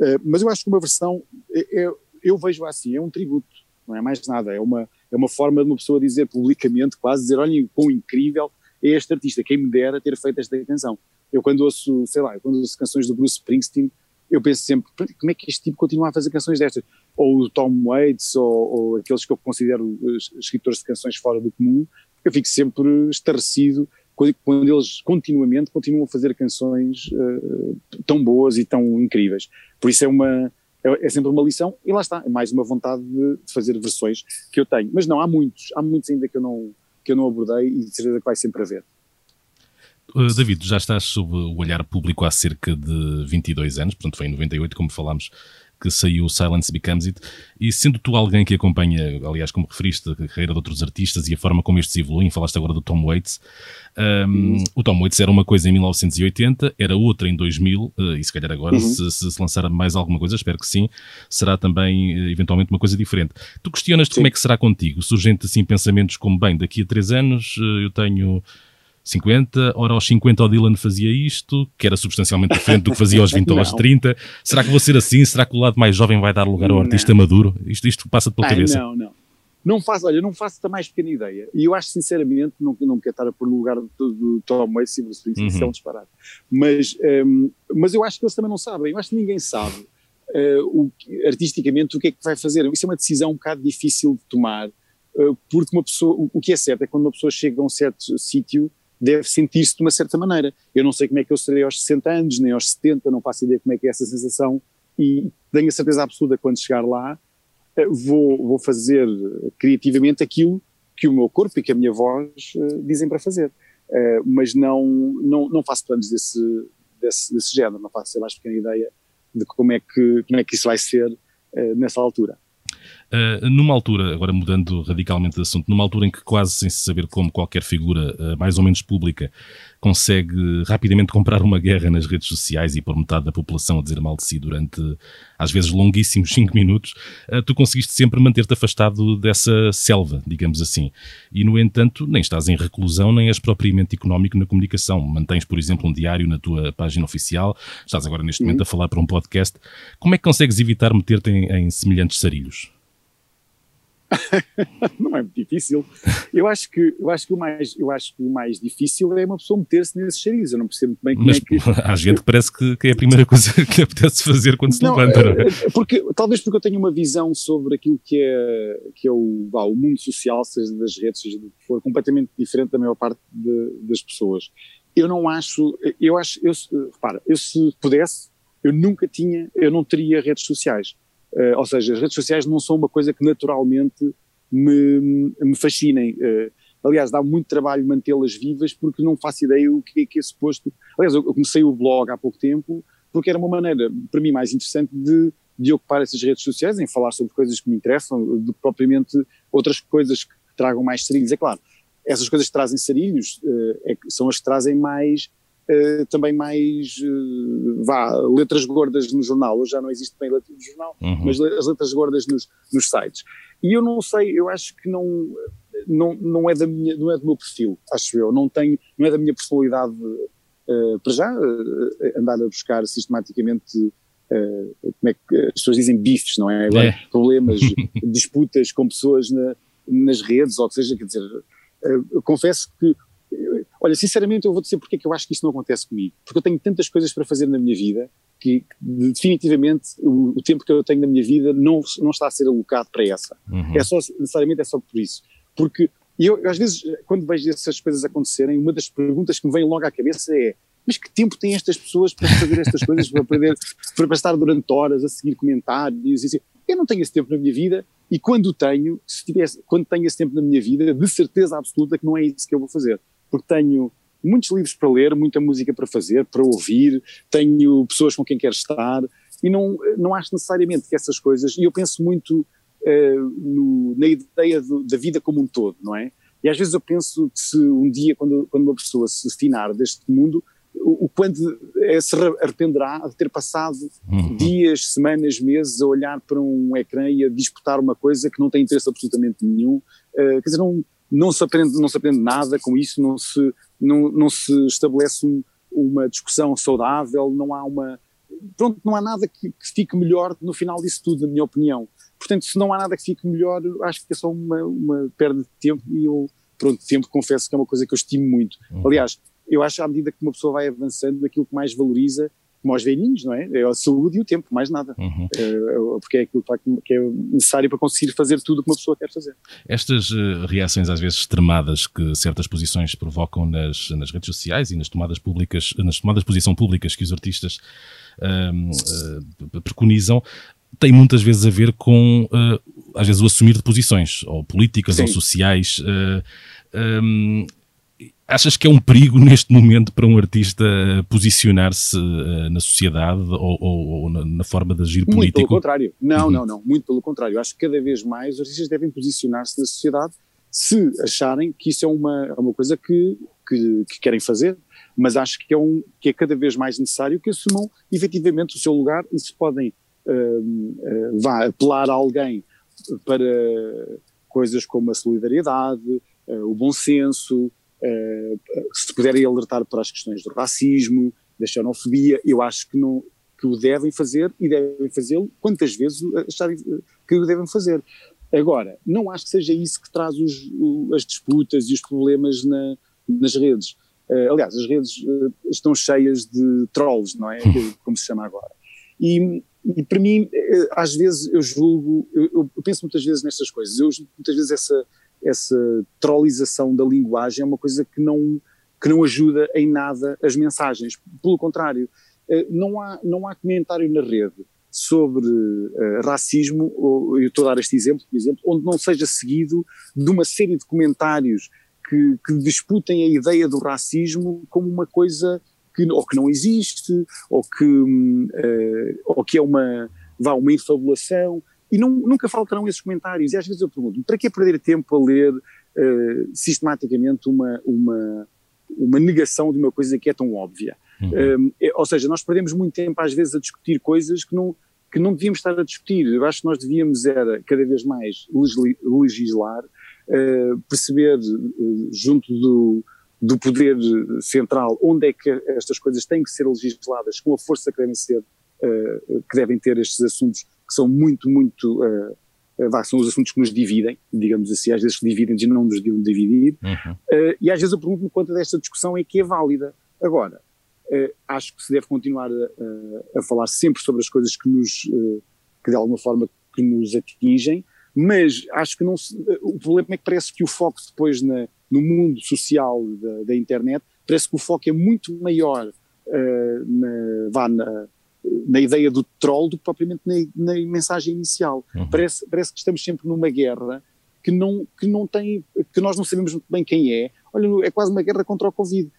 Eh, mas eu acho que uma versão, é, é, eu vejo assim, é um tributo, não é mais nada, é uma, é uma forma de uma pessoa dizer publicamente, quase dizer, olhem, quão incrível é este artista, quem me dera ter feito esta canção. Eu quando ouço, sei lá, quando ouço canções do Bruce Springsteen, eu penso sempre, como é que este tipo continua a fazer canções destas? Ou o Tom Waits, ou, ou aqueles que eu considero escritores de canções fora do comum, eu fico sempre estarrecido quando eles continuamente continuam a fazer canções uh, tão boas e tão incríveis. Por isso é uma é, é, sempre uma lição e lá está, é mais uma vontade de, de, fazer versões que eu tenho. Mas não, há muitos, há muitos ainda que eu não, que eu não abordei e de certeza que vai sempre haver. Uh, David, já estás sob o olhar público há cerca de 22 anos, portanto foi em 98, como falámos que saiu Silence Becomes It, e sendo tu alguém que acompanha, aliás, como referiste, a carreira de outros artistas e a forma como estes evoluem, falaste agora do Tom Waits, um, uhum. o Tom Waits era uma coisa em 1980, era outra em 2000, uh, e se calhar agora, uhum. se, se, lançar mais alguma coisa, espero que sim, será também uh, eventualmente uma coisa diferente. Tu questionas-te como é que será contigo? Surgem-te assim pensamentos como, bem, daqui a três anos uh, eu tenho 50, ora aos 50 o Dylan fazia isto, que era substancialmente diferente do que fazia aos 20 ou aos 30. Será que vou ser assim? Será que o lado mais jovem vai dar lugar ao artista não. maduro? Isto, isto passa pela Ai, cabeça? Não, não. Não faço, olha, não faço a mais pequena ideia. E eu acho sinceramente, não, não quero estar a pôr no lugar do, do Tom Waits e Bruce Springsteen, uhum. isso é um disparate. Mas, um, mas eu acho que eles também não sabem, eu acho que ninguém sabe uh, o, artisticamente o que é que vai fazer. Isso é uma decisão um bocado difícil de tomar, uh, porque uma pessoa, o, o que é certo é que quando uma pessoa chega a um certo sítio, deve sentir-se de uma certa maneira. Eu não sei como é que eu serei aos 60 anos, nem aos 70, não faço ideia como é que é essa sensação e tenho a certeza absoluta quando chegar lá eh, vou, vou fazer criativamente aquilo que o meu corpo e que a minha voz uh, dizem para fazer. Mas não, não, não faço planos desse, desse, desse género, não faço a mais pequena ideia de como é que, como é que isso vai ser nessa altura. Uh, numa altura, agora mudando radicalmente de assunto, numa altura em que quase sem se saber como qualquer figura uh, mais ou menos pública consegue rapidamente comprar uma guerra nas redes sociais e pôr metade da população a dizer mal de si durante, às vezes, longuíssimos 5 minutos, uh, tu conseguiste sempre manter-te afastado dessa selva, digamos assim. E, no entanto, nem estás em reclusão, nem és propriamente económico na comunicação. Mantens, por exemplo, um diário na tua página oficial, estás agora neste momento a falar para um podcast. Como é que consegues evitar meter-te em, em semelhantes sarilhos? não é muito difícil. Eu acho que eu acho que o mais eu acho que o mais difícil é uma pessoa meter-se nesses charizos. Eu não percebo muito bem como Mas, é que há gente que parece que, que, é a primeira coisa que apetece fazer quando se não, levanta. Não é? é? Porque talvez porque eu tenho uma visão sobre aquilo que é que é o, vá, o mundo social, seja das redes, seja do que for, completamente diferente da maior parte de, das pessoas. Eu não acho, eu acho, eu, repara, eu se pudesse, eu nunca tinha, eu não teria redes sociais Uh, ou seja, as redes sociais não são uma coisa que naturalmente me, me fascinem. Uh, aliás, dá muito trabalho mantê-las vivas porque não faço ideia o que é que é suposto. Aliás, eu comecei o blog há pouco tempo porque era uma maneira, para mim, mais interessante de, de ocupar essas redes sociais, em falar sobre coisas que me interessam, do que propriamente outras coisas que tragam mais sarilhos. É claro, essas coisas que trazem sarilhos uh, é, são as que trazem mais Uh, também mais uh, vá, letras gordas no jornal, hoje já não existe bem letras no jornal, uhum. mas as letras gordas nos, nos sites. E eu não sei, eu acho que não, não, não é da minha, não é do meu perfil, acho eu, não tenho, não é da minha personalidade uh, para já andar a buscar sistematicamente como é que as pessoas dizem bifes, não é? Agora, é. problemas, disputas com pessoas na, nas redes, ou que seja, quer dizer, confesso que Olha, sinceramente, eu vou dizer porque é que eu acho que isso não acontece comigo. Porque eu tenho tantas coisas para fazer na minha vida que definitivamente o, o, tempo que eu tenho na minha vida não, não está a ser alocado para essa. Uhum. É só, necessariamente é só por isso. Porque eu, às vezes, quando vejo essas coisas acontecerem, uma das perguntas que me vem logo à cabeça é mas que tempo têm estas pessoas para fazer estas coisas, para poder, para estar durante horas a seguir comentários e assim. Eu não tenho esse tempo na minha vida e quando tenho, se tivesse, quando tenho esse tempo na minha vida, de certeza absoluta que não é isso que eu vou fazer. Porque tenho muitos livros para ler, muita música para fazer, para ouvir, tenho pessoas com quem quero estar e não, não acho necessariamente que essas coisas, e eu penso muito uh, no, na ideia do, da vida como um todo, não é? E às vezes eu penso que se um dia, quando, quando uma pessoa se finar deste mundo, o, o quanto é, se arrependerá de ter passado uhum. dias, semanas, meses a olhar para um ecrã e a disputar uma coisa que não tem interesse absolutamente nenhum. Uh, quer dizer, não, não, se aprende, não se aprende nada com isso, não se, não, não se estabelece um, uma discussão saudável, não há uma. Pronto, não há nada que, que, fique melhor no final disso tudo, na minha opinião. Portanto, se não há nada que fique melhor, acho que é só uma, uma perda de tempo e eu, pronto, tempo confesso que é uma coisa que eu estimo muito. Uhum. Aliás, eu acho que à medida que uma pessoa vai avançando, aquilo que mais valoriza, como aos velhinhos, não é? É a saúde e o tempo, mais nada. Uhum. É, porque é aquilo que é necessário para conseguir fazer tudo o que uma pessoa quer fazer. Estas uh, reações, às vezes extremadas, que certas posições provocam nas, nas redes sociais e nas tomadas públicas, nas tomadas de posição públicas que os artistas uh, uh, preconizam, tem muitas vezes a ver com, às vezes, o assumir de posições, ou políticas, Sim. ou sociais. Um, Achas que é um perigo neste momento para um artista posicionar-se uh, na sociedade ou, ou, ou na, forma de agir político? Muito pelo contrário. Não, uhum. não, não. Muito pelo contrário. Acho que cada vez mais os artistas devem posicionar-se na sociedade se acharem que isso é uma, é uma coisa que, que, que, querem fazer. Mas acho que é, um, que é cada vez mais necessário que assumam efetivamente o seu lugar e se podem uh, uh, vá apelar a alguém para coisas como a solidariedade, o bom senso, eh, se puderem alertar para as questões do racismo, da xenofobia, eu acho que, não, que o devem fazer e devem fazê-lo quantas vezes acharem que o devem fazer. Agora, não acho que seja isso que traz os, as disputas e os problemas na, nas redes. Uh, aliás, as redes uh, estão cheias de trolls, não é? Como se chama agora. E, e para mim, uh, às vezes eu julgo, eu, eu, penso muitas vezes nestas coisas, eu muitas vezes essa, essa trollização da linguagem é uma coisa que não, que não ajuda em nada as mensagens. Pelo contrário, eh, não há, não há comentário na rede sobre uh, racismo, ou, eu estou a dar este exemplo, por exemplo, onde não seja seguido de uma série de comentários que, que disputem a ideia do racismo como uma coisa que ou que não existe, ou que, uh, ou que é uma, vá, uma infabulação, e não, nunca faltarão esses comentários. E às vezes eu pergunto para que perder tempo a ler uh, sistematicamente uma, uma, uma negação de uma coisa que é tão óbvia? Uhum. Uh, ou seja, nós perdemos muito tempo às vezes a discutir coisas que não, que não devíamos estar a discutir. Eu acho que nós devíamos era cada vez mais legislar, uh, perceber junto do, do poder central onde é que estas coisas têm que ser legisladas com a força que devem ser, que devem ter estes assuntos que são muito, muito. Uh, uh, são os assuntos que nos dividem, digamos assim, às vezes dividem e não nos deviam dividir. Uhum. Uh, e às vezes eu pergunto-me quanto desta discussão é que é válida. Agora, acho que se deve continuar a, a, falar sempre sobre as coisas que nos. que de alguma forma que nos atingem, mas acho que não se, o problema é que parece que o foco depois na, no mundo social da, da, internet, parece que o foco é muito maior uh, na, vá na, na ideia do troll do que propriamente na, na mensagem inicial. Uhum. Parece, parece que estamos sempre numa guerra que não, que não tem, que nós não sabemos muito bem quem é. Olha, é quase uma guerra contra o Covid.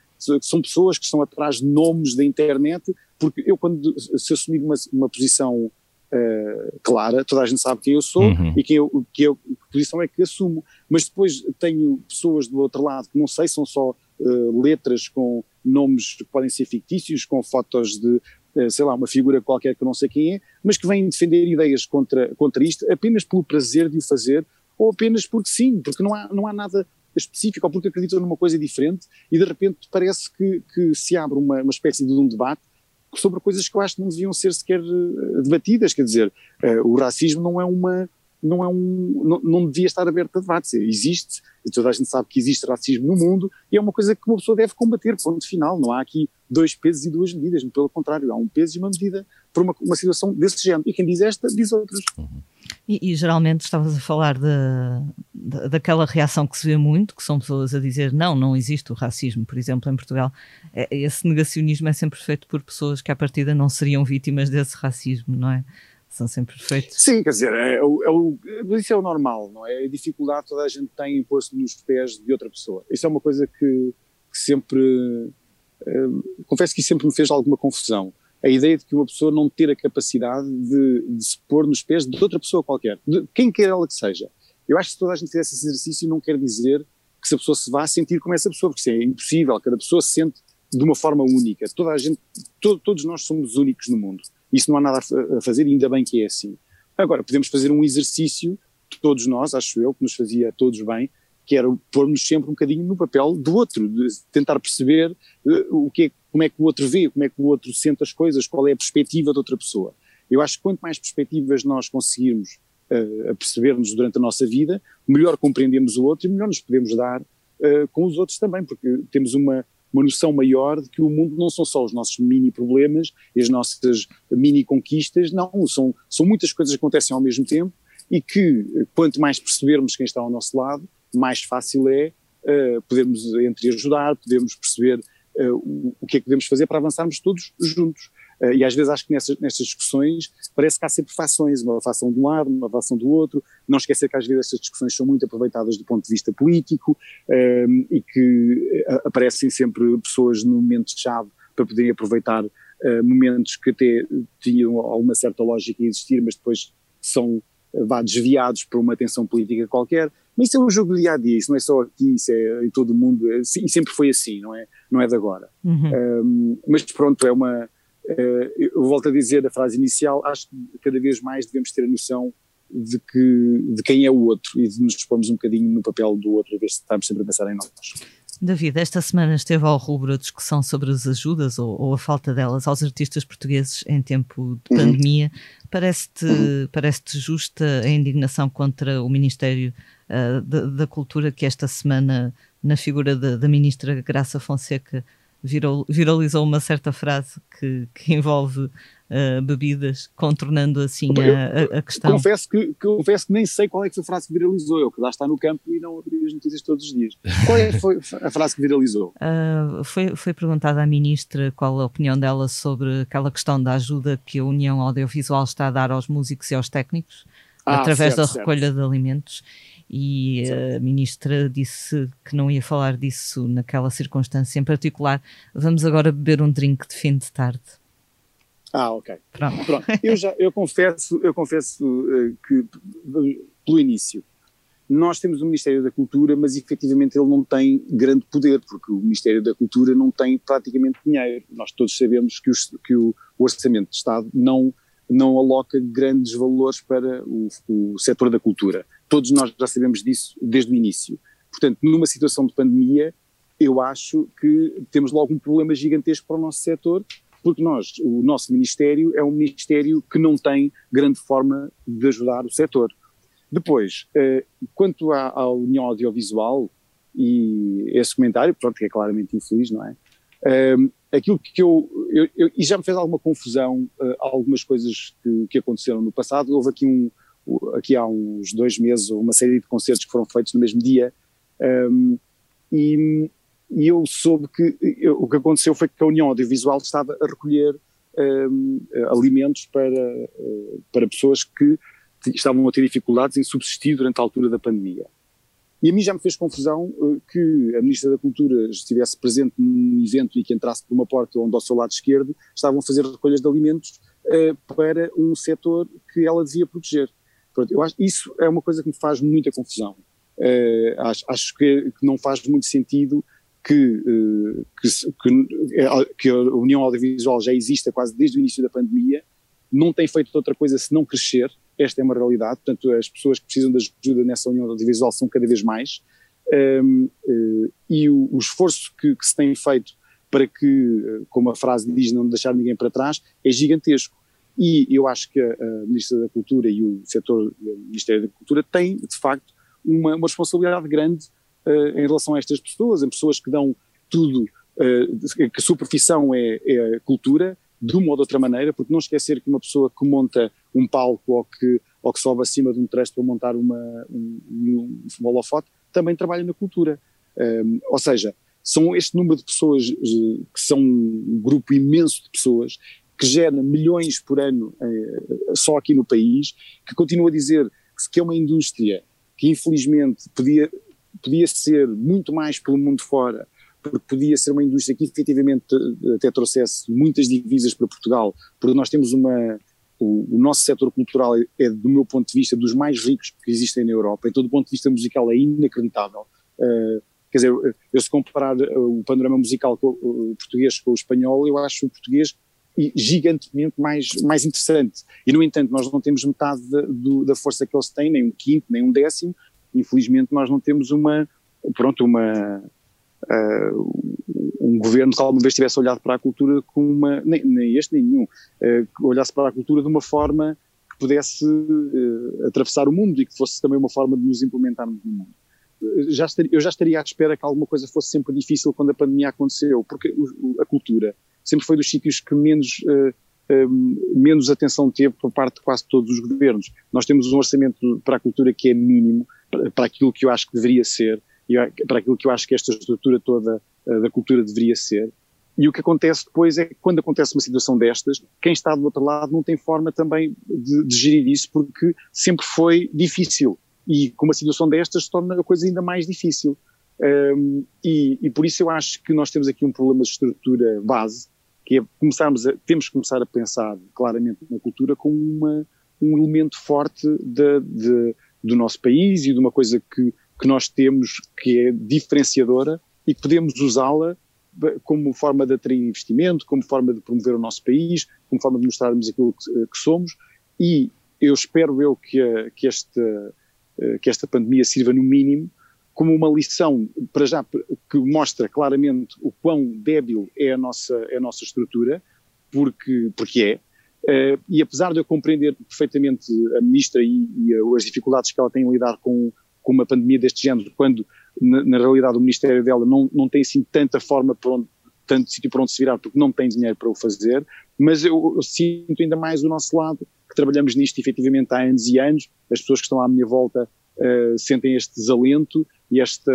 São pessoas que estão atrás de nomes da internet, porque eu quando, se assumir uma, uma posição uh, clara, toda a gente sabe quem eu sou uhum. e quem eu, que, eu, que posição é que assumo. Mas depois tenho pessoas do outro lado que não sei, são só uh, letras com nomes que podem ser fictícios, com fotos de sei lá, uma figura qualquer que eu não sei quem é, mas que vem defender ideias contra, contra isto apenas pelo prazer de o fazer ou apenas porque sim, porque não há, não há nada específico ou porque acreditam numa coisa diferente e de repente parece que, que se abre uma, uma espécie de um debate sobre coisas que eu acho que não deviam ser sequer uh, debatidas, quer dizer, uh, o racismo não é uma não é um, não, não devia estar aberto a debates. Existe, e toda a gente sabe que existe racismo no mundo, e é uma coisa que uma pessoa deve combater, ponto final. Não há aqui dois pesos e duas medidas, pelo contrário, há um peso e uma medida para uma, uma situação desse género. E quem diz esta, diz outras. Uhum. E, e, geralmente estavas a falar de, de, daquela reação que se vê muito, que são pessoas a dizer não, não existe o racismo, por exemplo, em Portugal. É, esse negacionismo é sempre feito por pessoas que à partida não seriam vítimas desse racismo, não é? São sempre feitos. Sim, quer dizer, é, é, o, isso é o normal, não é? A dificuldade que toda a gente tem em pôr-se nos pés de outra pessoa. Isso é uma coisa que, que sempre. Eh, confesso que sempre me fez alguma confusão a ideia de que uma pessoa não ter a capacidade de, de se pôr nos pés de outra pessoa qualquer, de quem quer ela que seja. Eu acho que se toda a gente fizesse esse exercício não quer dizer que se a pessoa se vá sentir como essa pessoa, porque isso é impossível, cada pessoa se sente de uma forma única, toda a gente, to, todos nós somos únicos no mundo, isso não há nada a fazer ainda bem que é assim. Agora, podemos fazer um exercício, todos nós, acho eu, que nos fazia todos bem, que era pôr-nos sempre um bocadinho no papel do outro, tentar perceber uh, o que é, como é que o outro vê, como é que o outro sente as coisas, qual é a perspectiva de outra pessoa. Eu acho que quanto mais perspectivas nós conseguirmos uh, a percebermos durante a nossa vida, melhor compreendemos o outro e melhor nos podemos dar uh, com os outros também, porque temos uma, uma noção maior de que o mundo não são só os nossos mini problemas e as nossas mini conquistas, não, são, são muitas coisas que acontecem ao mesmo tempo e que quanto mais percebermos quem está ao nosso lado, mais fácil é uh, podermos entre ajudar, podermos perceber uh, o, o, que é que podemos fazer para avançarmos todos juntos. Uh, e às vezes acho que nessas, nesstas discussões parece que há sempre fações, uma fação de um lado, uma fação do outro. Não esquecer que às vezes essas discussões são muito aproveitadas do ponto de vista político e que aparecem sempre pessoas no momento-chave para poderem aproveitar momentos que até tinham alguma certa lógica a existir, mas depois são vá desviados por uma tensão política qualquer. Mas isso é um jogo do dia a dia, isso não é só aqui, isso é em todo o mundo, e sempre foi assim, não é, não é de agora. Uhum. Um, mas pronto, é uma. Uh, eu volto a dizer a frase inicial, acho que cada vez mais devemos ter a noção de, que, de quem é o outro e de nos expormos um bocadinho no papel do outro, a ver se estamos sempre a pensar em nós. David, esta semana esteve ao rubro a discussão sobre as ajudas ou, ou, a falta delas aos artistas portugueses em tempo de uhum. pandemia. Parece-te uhum. parece justa a indignação contra o Ministério uh, da, da, Cultura que esta semana, na figura da, da ministra Graça Fonseca, virou, viralizou uma certa frase que, que envolve uh, bebidas, contornando assim a, a, questão. Confesso que, que, confesso que nem sei qual é que foi a frase que viralizou, eu que lá está no campo e não abri as notícias todos os dias. Qual é foi a frase que viralizou? Uh, foi, foi perguntada à ministra qual a opinião dela sobre aquela questão da ajuda que a União Audiovisual está a dar aos músicos e aos técnicos, ah, através certo, da recolha certo. de alimentos e a ministra disse que não ia falar disso naquela circunstância em particular. Vamos agora beber um drink de fim de tarde. Ah, ok. Pronto. Pronto. Eu já eu confesso, eu confesso uh, que pelo início nós temos o Ministério da Cultura, mas efetivamente ele não tem grande poder, porque o Ministério da Cultura não tem praticamente dinheiro. Nós todos sabemos que, os, que o, o Orçamento de Estado não não aloca grandes valores para o, o setor da cultura. Todos nós já sabemos disso desde o início. Portanto, numa situação de pandemia, eu acho que temos logo um problema gigantesco para o nosso setor, porque nós, o nosso Ministério é um Ministério que não tem grande forma de ajudar o setor. Depois, eh, quanto à, à União Audiovisual, e esse comentário, pronto, que é claramente infeliz, não é? Aquilo que eu, eu, eu, e já me fez alguma confusão uh, algumas coisas que, que, aconteceram no passado. Houve aqui um, aqui há uns dois meses, uma série de concertos que foram feitos no mesmo dia, um, e, e, eu soube que eu, o que aconteceu foi que a União Audiovisual estava a recolher um, alimentos para, uh, para pessoas que estavam a ter dificuldades em subsistir durante a altura da pandemia. E a mim já me fez confusão uh, que a Ministra da Cultura estivesse presente num evento e que entrasse por uma porta onde ao seu lado esquerdo estavam a fazer recolhas de alimentos uh, para um setor que ela devia proteger. Pronto, eu acho isso é uma coisa que me faz muita confusão. Uh, acho, acho que, que, não faz muito sentido que, que, que, que a União Audiovisual já exista quase desde o início da pandemia, não tem feito outra coisa senão crescer, esta é uma realidade, portanto as pessoas que precisam de ajuda nessa união audiovisual são cada vez mais, um, uh, e o, o esforço que, que, se tem feito para que, como a frase diz, não deixar ninguém para trás, é gigantesco. E eu acho que a, Ministra da Cultura e o setor do Ministério da Cultura têm, de facto, uma, uma responsabilidade grande uh, em relação a estas pessoas, em pessoas que dão tudo, uh, que a sua profissão é, é cultura, de uma ou de outra maneira, porque não esquecer que uma pessoa que monta um palco ou que, ou que sobe acima de um trecho para montar uma, um, um, holofote, também trabalha na cultura. Um, ou seja, são este número de pessoas, que são um grupo imenso de pessoas, que gera milhões por ano eh, só aqui no país, que continua a dizer que é uma indústria que infelizmente podia, podia ser muito mais pelo mundo fora, porque podia ser uma indústria que efetivamente até trouxesse muitas divisas para Portugal, porque nós temos uma, o, o, nosso setor cultural é, é, do meu ponto de vista, dos mais ricos que existem na Europa, então do ponto de vista musical é inacreditável. Uh, quer dizer, eu se comparar o panorama musical com, o português com o espanhol, eu acho o português gigantemente mais, mais interessante. E, no entanto, nós não temos metade da, do, da força que eles têm, nem um quinto, nem um décimo. Infelizmente, nós não temos uma, pronto, uma, uh, um governo que alguma vez tivesse olhado para a cultura com uma, nem, nem este nem nenhum, uh, olhasse para a cultura de uma forma que pudesse uh, atravessar o mundo e que fosse também uma forma de nos implementarmos no mundo. Já estaria, eu já estaria à espera que alguma coisa fosse sempre difícil quando a pandemia aconteceu, porque o, a cultura sempre foi dos sítios que menos, menos atenção teve por parte de quase todos os governos. Nós temos um orçamento para a cultura que é mínimo, para, aquilo que eu acho que deveria ser, para aquilo que eu acho que esta estrutura toda uh, da cultura deveria ser. E o que acontece depois é que quando acontece uma situação destas, quem está do outro lado não tem forma também de, de gerir isso porque sempre foi difícil. E com uma situação destas torna a coisa ainda mais difícil. Um, e, e, por isso eu acho que nós temos aqui um problema de estrutura base que é começarmos a, temos que começar a pensar claramente na cultura como uma, um elemento forte de, de, do nosso país e de uma coisa que, que nós temos que é diferenciadora e que podemos usá-la como forma de atrair investimento, como forma de promover o nosso país, como forma de mostrarmos aquilo que, que somos. E eu espero eu que, a, que, esta, que esta pandemia sirva no mínimo como uma lição, para já, que mostra claramente o quão débil é a nossa, é a nossa estrutura, porque, porque é, e apesar de eu compreender perfeitamente a ministra e, e, as dificuldades que ela tem em lidar com, com uma pandemia deste género, quando na, na realidade o ministério dela não, não tem assim tanta forma para onde, tanto sítio para onde se virar, porque não tem dinheiro para o fazer, mas eu, eu, sinto ainda mais o nosso lado, que trabalhamos nisto efetivamente há anos e anos, as pessoas que estão à minha volta uh, sentem este desalento e esta,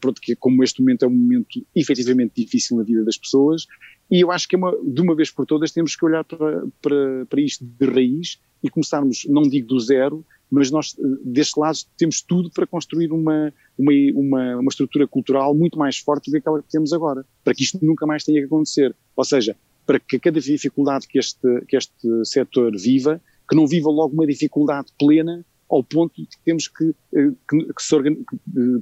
pronto, que como este momento é um momento efetivamente difícil na vida das pessoas, e eu acho que é uma, de uma vez por todas temos que olhar para, para, para isto de raiz e começarmos, não digo do zero, mas nós deste lado temos tudo para construir uma, uma, uma, uma estrutura cultural muito mais forte do que aquela que temos agora, para que isto nunca mais tenha que acontecer. Ou seja, para que cada dificuldade que este, que este setor viva, que não viva logo uma dificuldade plena ao ponto de que temos que, eh, que, que, se, eh,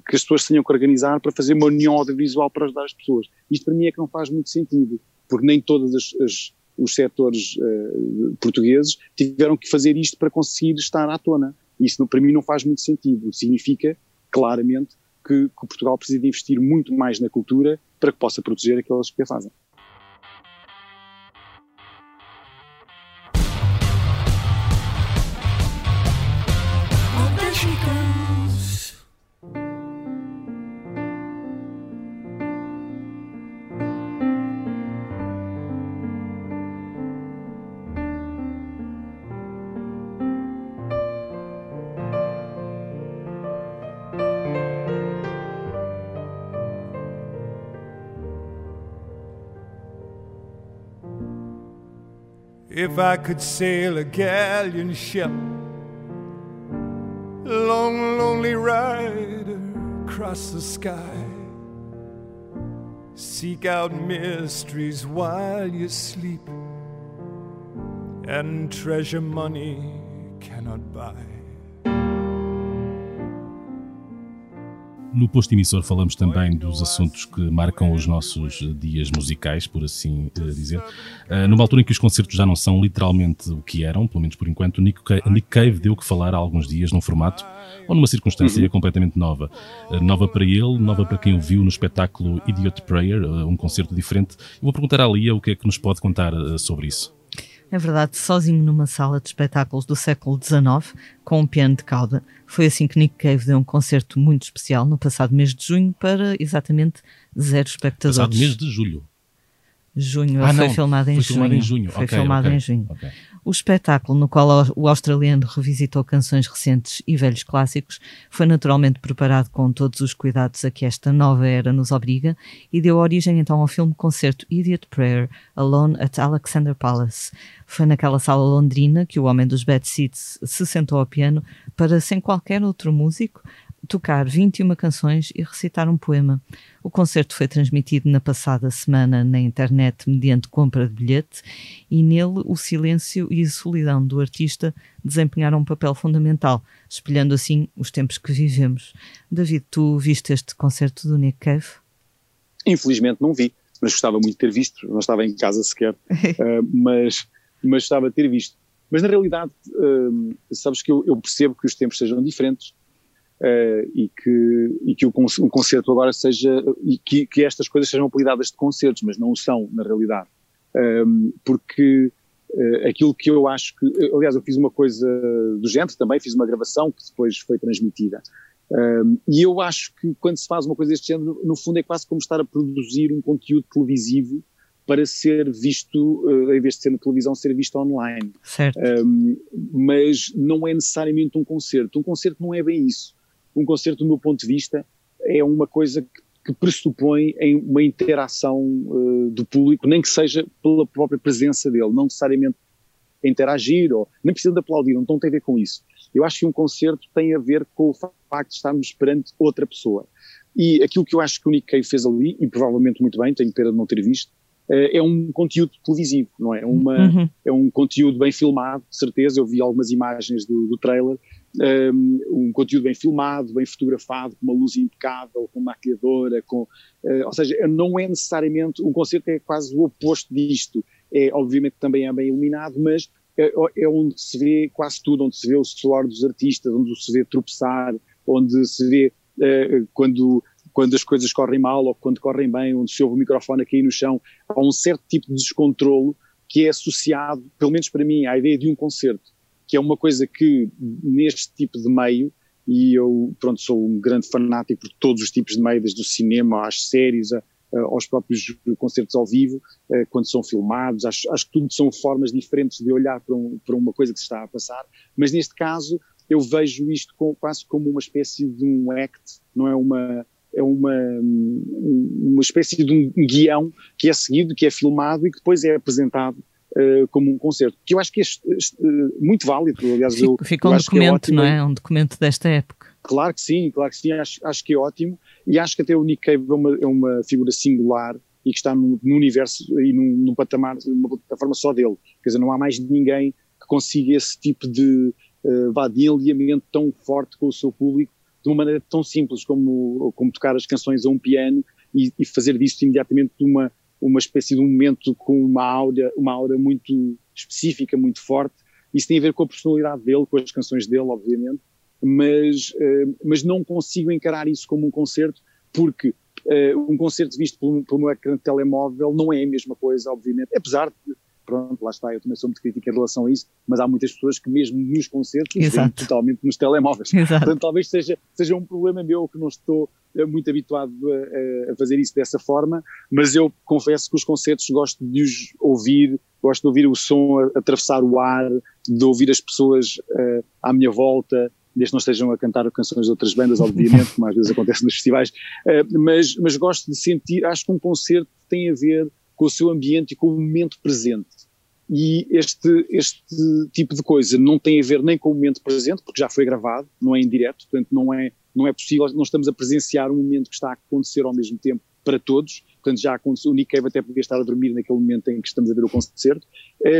que, as pessoas tenham que organizar para fazer uma união audiovisual para ajudar as pessoas. Isto para mim é que não faz muito sentido, porque nem todos as, as, os setores uh, portugueses tiveram que fazer isto para conseguir estar à tona. Isso para mim não faz muito sentido. Significa, claramente, que, que Portugal precisa de investir muito mais na cultura para que possa proteger aqueles que a fazem. If I could sail a galleon ship, long, lonely rider across the sky, seek out mysteries while you sleep, and treasure money cannot buy. No posto emissor falamos também dos assuntos que marcam os nossos dias musicais, por assim eh, dizer. Uh, numa altura em que os concertos já não são literalmente o que eram, pelo menos por enquanto, Nick Cave, deu que falar há alguns dias num formato ou numa circunstância uhum. completamente nova. Uh, nova para ele, nova para quem o viu no espetáculo Idiot Prayer, um concerto diferente. Eu vou perguntar à Lia o que é que nos pode contar sobre isso. É verdade, sozinho numa sala de espetáculos do século XIX, com um piano de cauda. Foi assim que Nick Cave deu um concerto muito especial no passado mês de junho para exatamente zero espectadores. Passado mês de julho. Junho, ah, foi filmado em em junho. Foi okay, filmado okay, em junho. Okay. O espetáculo, no qual o australiano revisitou canções recentes e velhos clássicos, foi naturalmente preparado com todos os cuidados a que esta nova era nos obriga e deu origem então ao filme-concerto Idiot Prayer, Alone at Alexander Palace. Foi naquela sala londrina que o homem dos Bad Seeds se sentou ao piano para, sem qualquer outro músico, tocar 21 canções e recitar um poema. O concerto foi transmitido na passada semana na internet mediante compra de bilhete e nele o silêncio e a solidão do artista desempenharam um papel fundamental, espelhando assim os tempos que vivemos. David, tu viste este concerto do Nick Cave? Infelizmente não vi, mas gostava muito de ter visto. Não estava em casa sequer, uh, mas, mas gostava de ter visto. Mas na realidade, uh, sabes que eu, eu percebo que os tempos sejam diferentes Uh, e que, e que o, o, concerto agora seja, e que, que, estas coisas sejam apelidadas de concertos, mas não o são, na realidade. Um, ehm, porque uh, aquilo que eu acho que, aliás, eu fiz uma coisa do género também, fiz uma gravação que depois foi transmitida. Um, ehm, e eu acho que quando se faz uma coisa deste género, no fundo é quase como estar a produzir um conteúdo televisivo para ser visto, uh, em vez de ser na televisão, ser visto online. Certo. Um, ehm, mas não é necessariamente um concerto. Um concerto não é bem isso um concerto, do meu ponto de vista, é uma coisa que, que pressupõe uma interação uh, do público, nem que seja pela própria presença dele, não necessariamente interagir ou nem precisa de aplaudir, não tem a ver com isso. Eu acho que um concerto tem a ver com o facto de estarmos perante outra pessoa. E aquilo que eu acho que o Nick Cave fez ali, e provavelmente muito bem, tenho pena de não ter visto, eh, é um conteúdo televisivo, não é? Uma, uhum. É um conteúdo bem filmado, de certeza. Eu vi algumas imagens do, do trailer um, conteúdo bem filmado, bem fotografado, com uma luz impecável, com maquilhadora, com, uh, ou seja, não é necessariamente, um concerto é quase o oposto disto, é obviamente também é bem iluminado, mas é, é onde se vê quase tudo, onde se vê o suor dos artistas, onde se vê tropeçar, onde se vê uh, quando quando as coisas correm mal ou quando correm bem, onde se ouve o microfone a cair no chão, há um certo tipo de descontrolo que é associado, pelo menos para mim, à ideia de um concerto que é uma coisa que neste tipo de meio, e eu pronto sou um grande fanático de todos os tipos de meio, desde o cinema às séries, a, a, aos próprios concertos ao vivo, a, quando são filmados, acho, acho, que tudo são formas diferentes de olhar para, um, para, uma coisa que se está a passar, mas neste caso eu vejo isto com, quase como uma espécie de um act, não é uma é uma, uma espécie de um guião que é seguido, que é filmado e que depois é apresentado uh, como um concerto, que eu acho que é muito válido. Aliás, fica, eu, fica um é documento, é não é? Um documento desta época. Claro que sim, claro que sim, acho, acho que é ótimo e acho que até o Nick Cave é uma, é uma figura singular e que está no, no universo e num, num, patamar, numa plataforma só dele. Quer dizer, não há mais ninguém que consiga esse tipo de, uh, vá, de alinhamento tão forte com o seu público de uma maneira tão simples como, como tocar as canções a um piano e, e fazer disso imediatamente uma, uma espécie de um momento com uma aura, uma aura muito específica, muito forte. Isso tem a ver com a personalidade dele, com as canções dele, obviamente, mas, uh, mas não consigo encarar isso como um concerto, porque uh, um concerto visto pelo, pelo meu ecrã de telemóvel não é a mesma coisa, obviamente, apesar de pronto, lá está, eu também sou muito crítico em relação a isso, mas há muitas pessoas que mesmo nos concertos vêm totalmente nos telemóveis. Exato. Portanto, talvez seja, seja um problema meu que não estou muito habituado a, a, fazer isso dessa forma, mas eu confesso que os concertos gosto de os ouvir, gosto de ouvir o som a, a atravessar o ar, de ouvir as pessoas uh, à minha volta, desde que não estejam a cantar canções de outras bandas, obviamente, como às vezes acontece nos festivais, uh, mas, mas gosto de sentir, acho que um concerto tem a ver com o seu ambiente e com o momento presente. E este, este tipo de coisa não tem a ver nem com o momento presente, porque já foi gravado, não é em direto, portanto não é, não é possível, não estamos a presenciar um momento que está a acontecer ao mesmo tempo para todos, portanto já aconteceu, o Nick Cave até podia estar a dormir naquele momento em que estamos a ver o concerto,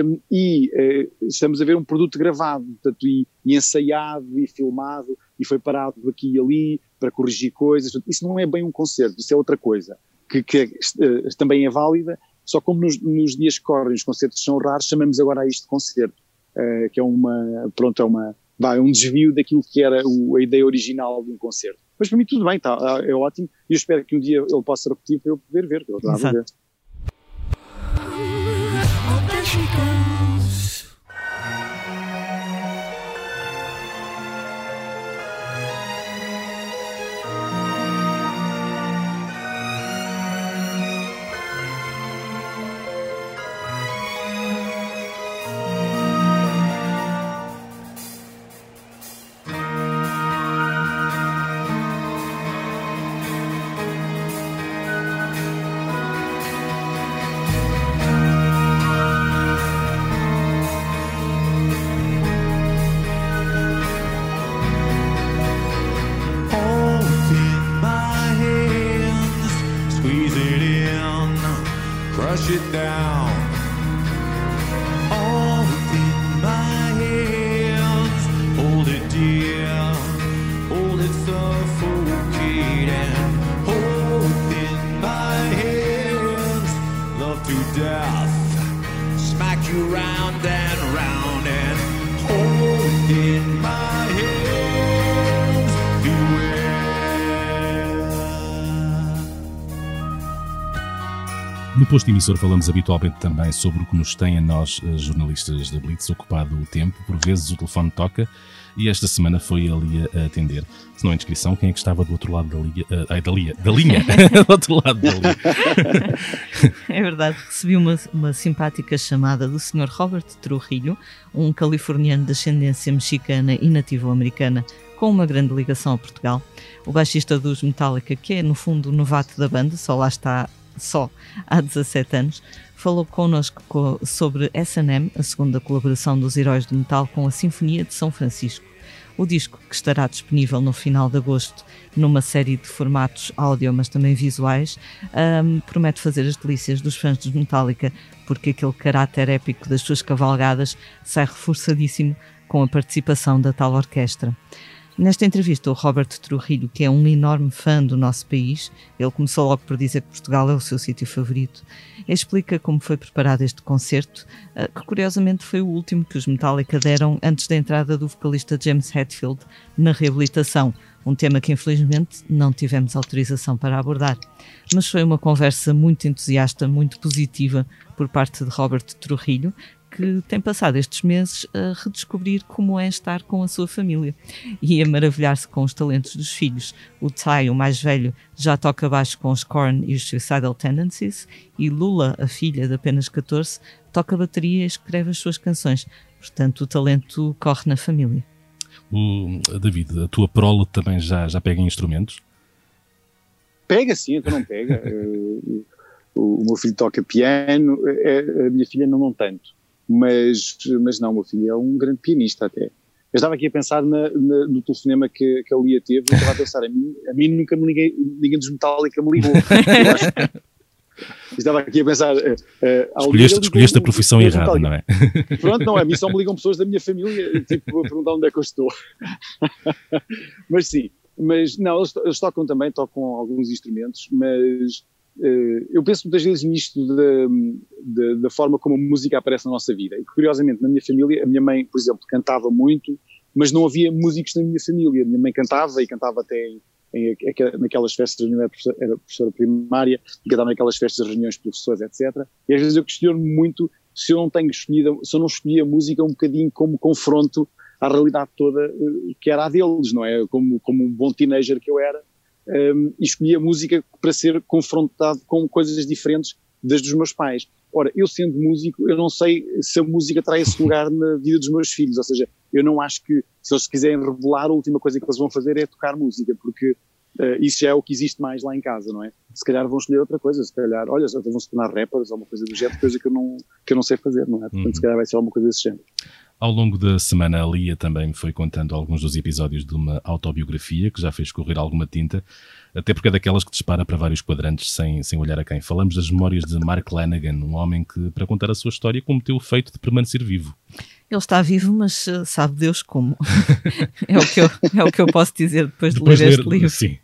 um, e uh, estamos a ver um produto gravado, portanto, e, e, ensaiado e filmado, e foi parado aqui e ali para corrigir coisas, isso não é bem um concerto, isso é outra coisa que, que uh, também é válida, só como nos, nos, dias que correm os concertos são raros, chamamos agora a isto de concerto, uh, que é uma, pronto, é uma, vai, um desvio daquilo que era o, a ideia original de um concerto. Mas para mim tudo bem, tá, ah, é ótimo, e eu espero que um dia ele possa repetir para eu poder ver, eu ver. Posto emissor falamos habitualmente também sobre o que nos tem a nós, eh, jornalistas da Blitz, ocupado o tempo. Por vezes o telefone toca e esta semana foi a Lia a atender. Se não é inscrição, quem é que estava do outro lado da Lia? eh, ai, da Lia, da linha! do outro lado da Lia. É verdade, recebi uma, uma simpática chamada do Sr. Robert Trujillo, um californiano de ascendência mexicana e nativo-americana, com uma grande ligação a Portugal. O baixista dos Metallica, que é no fundo o novato da banda, só lá está só há 17 anos, falou connosco co- sobre S&M, a segunda colaboração dos Heróis do Metal com a Sinfonia de São Francisco. O disco, que estará disponível no final de agosto numa série de formatos áudio, mas também visuais, ahm, promete fazer as delícias dos fãs dos Metallica, porque aquele caráter épico das suas cavalgadas sai reforçadíssimo com a participação da tal orquestra. Nesta entrevista, o Robert Trujillo, que é um enorme fã do nosso país, ele começou logo por dizer que Portugal é o seu sítio favorito, explica como foi preparado este concerto, eh, que curiosamente foi o último que os Metallica deram antes da entrada do vocalista James Hetfield na reabilitação, um tema que infelizmente não tivemos autorização para abordar. Mas foi uma conversa muito entusiasta, muito positiva por parte de Robert Trujillo, que tem passado estes meses a redescobrir como é estar com a sua família e a maravilhar-se com os talentos dos filhos. O Ty, o mais velho, já toca baixo com os Korn e os Suicidal Tendencies e Lula, a filha de apenas 14, toca bateria e escreve as suas canções. Portanto, o talento corre na família. O, David, a tua prole também já, já pega em instrumentos? Pega sim, então não pega. Eh, o, o meu filho toca piano, eh, a minha filha não, não tanto. Mas, mas não, meu filho é um grande pianista até. Eu estava aqui a pensar na, na- no telefonema que, que a Lia teve, eu estava a pensar, a mim, a mim nunca me ninguém, ninguém dos Metallica me ligou. Estava aqui a pensar. eh, ao Escolheste, escolheste a profissão errada, não é? Pronto, não, a mim só me ligam pessoas da minha família, tipo, a perguntar onde é que eu estou. mas sim, mas não, eles, eles tocam também, tocam alguns instrumentos, mas eu penso muitas vezes nisto da, da, da forma como a música aparece na nossa vida. E curiosamente, na minha família, a minha mãe, por exemplo, cantava muito, mas não havia músicos na minha família. A minha mãe cantava e cantava até em, em aque- naquelas festas, era professora, era professora primária, e cantava naquelas festas, reuniões de professores, etc. E às vezes eu questiono muito se eu não tenho escolhido, se eu não escolhi a música um bocadinho como confronto à realidade toda eh, que era a deles, não é? Como, como um bom teenager que eu era, um, e escolhi a música para ser confrontado com coisas diferentes das dos meus pais. Ora, eu sendo músico, eu não sei se a música terá esse lugar na vida dos meus filhos, ou seja, eu não acho que se eles quiserem revelar, a última coisa que eles vão fazer é tocar música, porque eh, isso já é o que existe mais lá em casa, não é? Se calhar vão escolher outra coisa, se calhar, olha, vão se tornar rappers ou uma coisa do género, coisa que eu não, que eu não sei fazer, não é? Portanto, Uhum. se calhar vai ser alguma coisa desse género. Ao longo da semana, a Lia também foi contando alguns dos episódios de uma autobiografia que já fez correr alguma tinta, até porque é daquelas que dispara para vários quadrantes sem, sem olhar a quem. Falamos das memórias de Mark Lanagan, um homem que, para contar a sua história, cometeu o feito de permanecer vivo. Ele está vivo, mas eh, sabe Deus como. é, o que eu, é o que eu posso dizer depois de Depois ler este livro. Sim.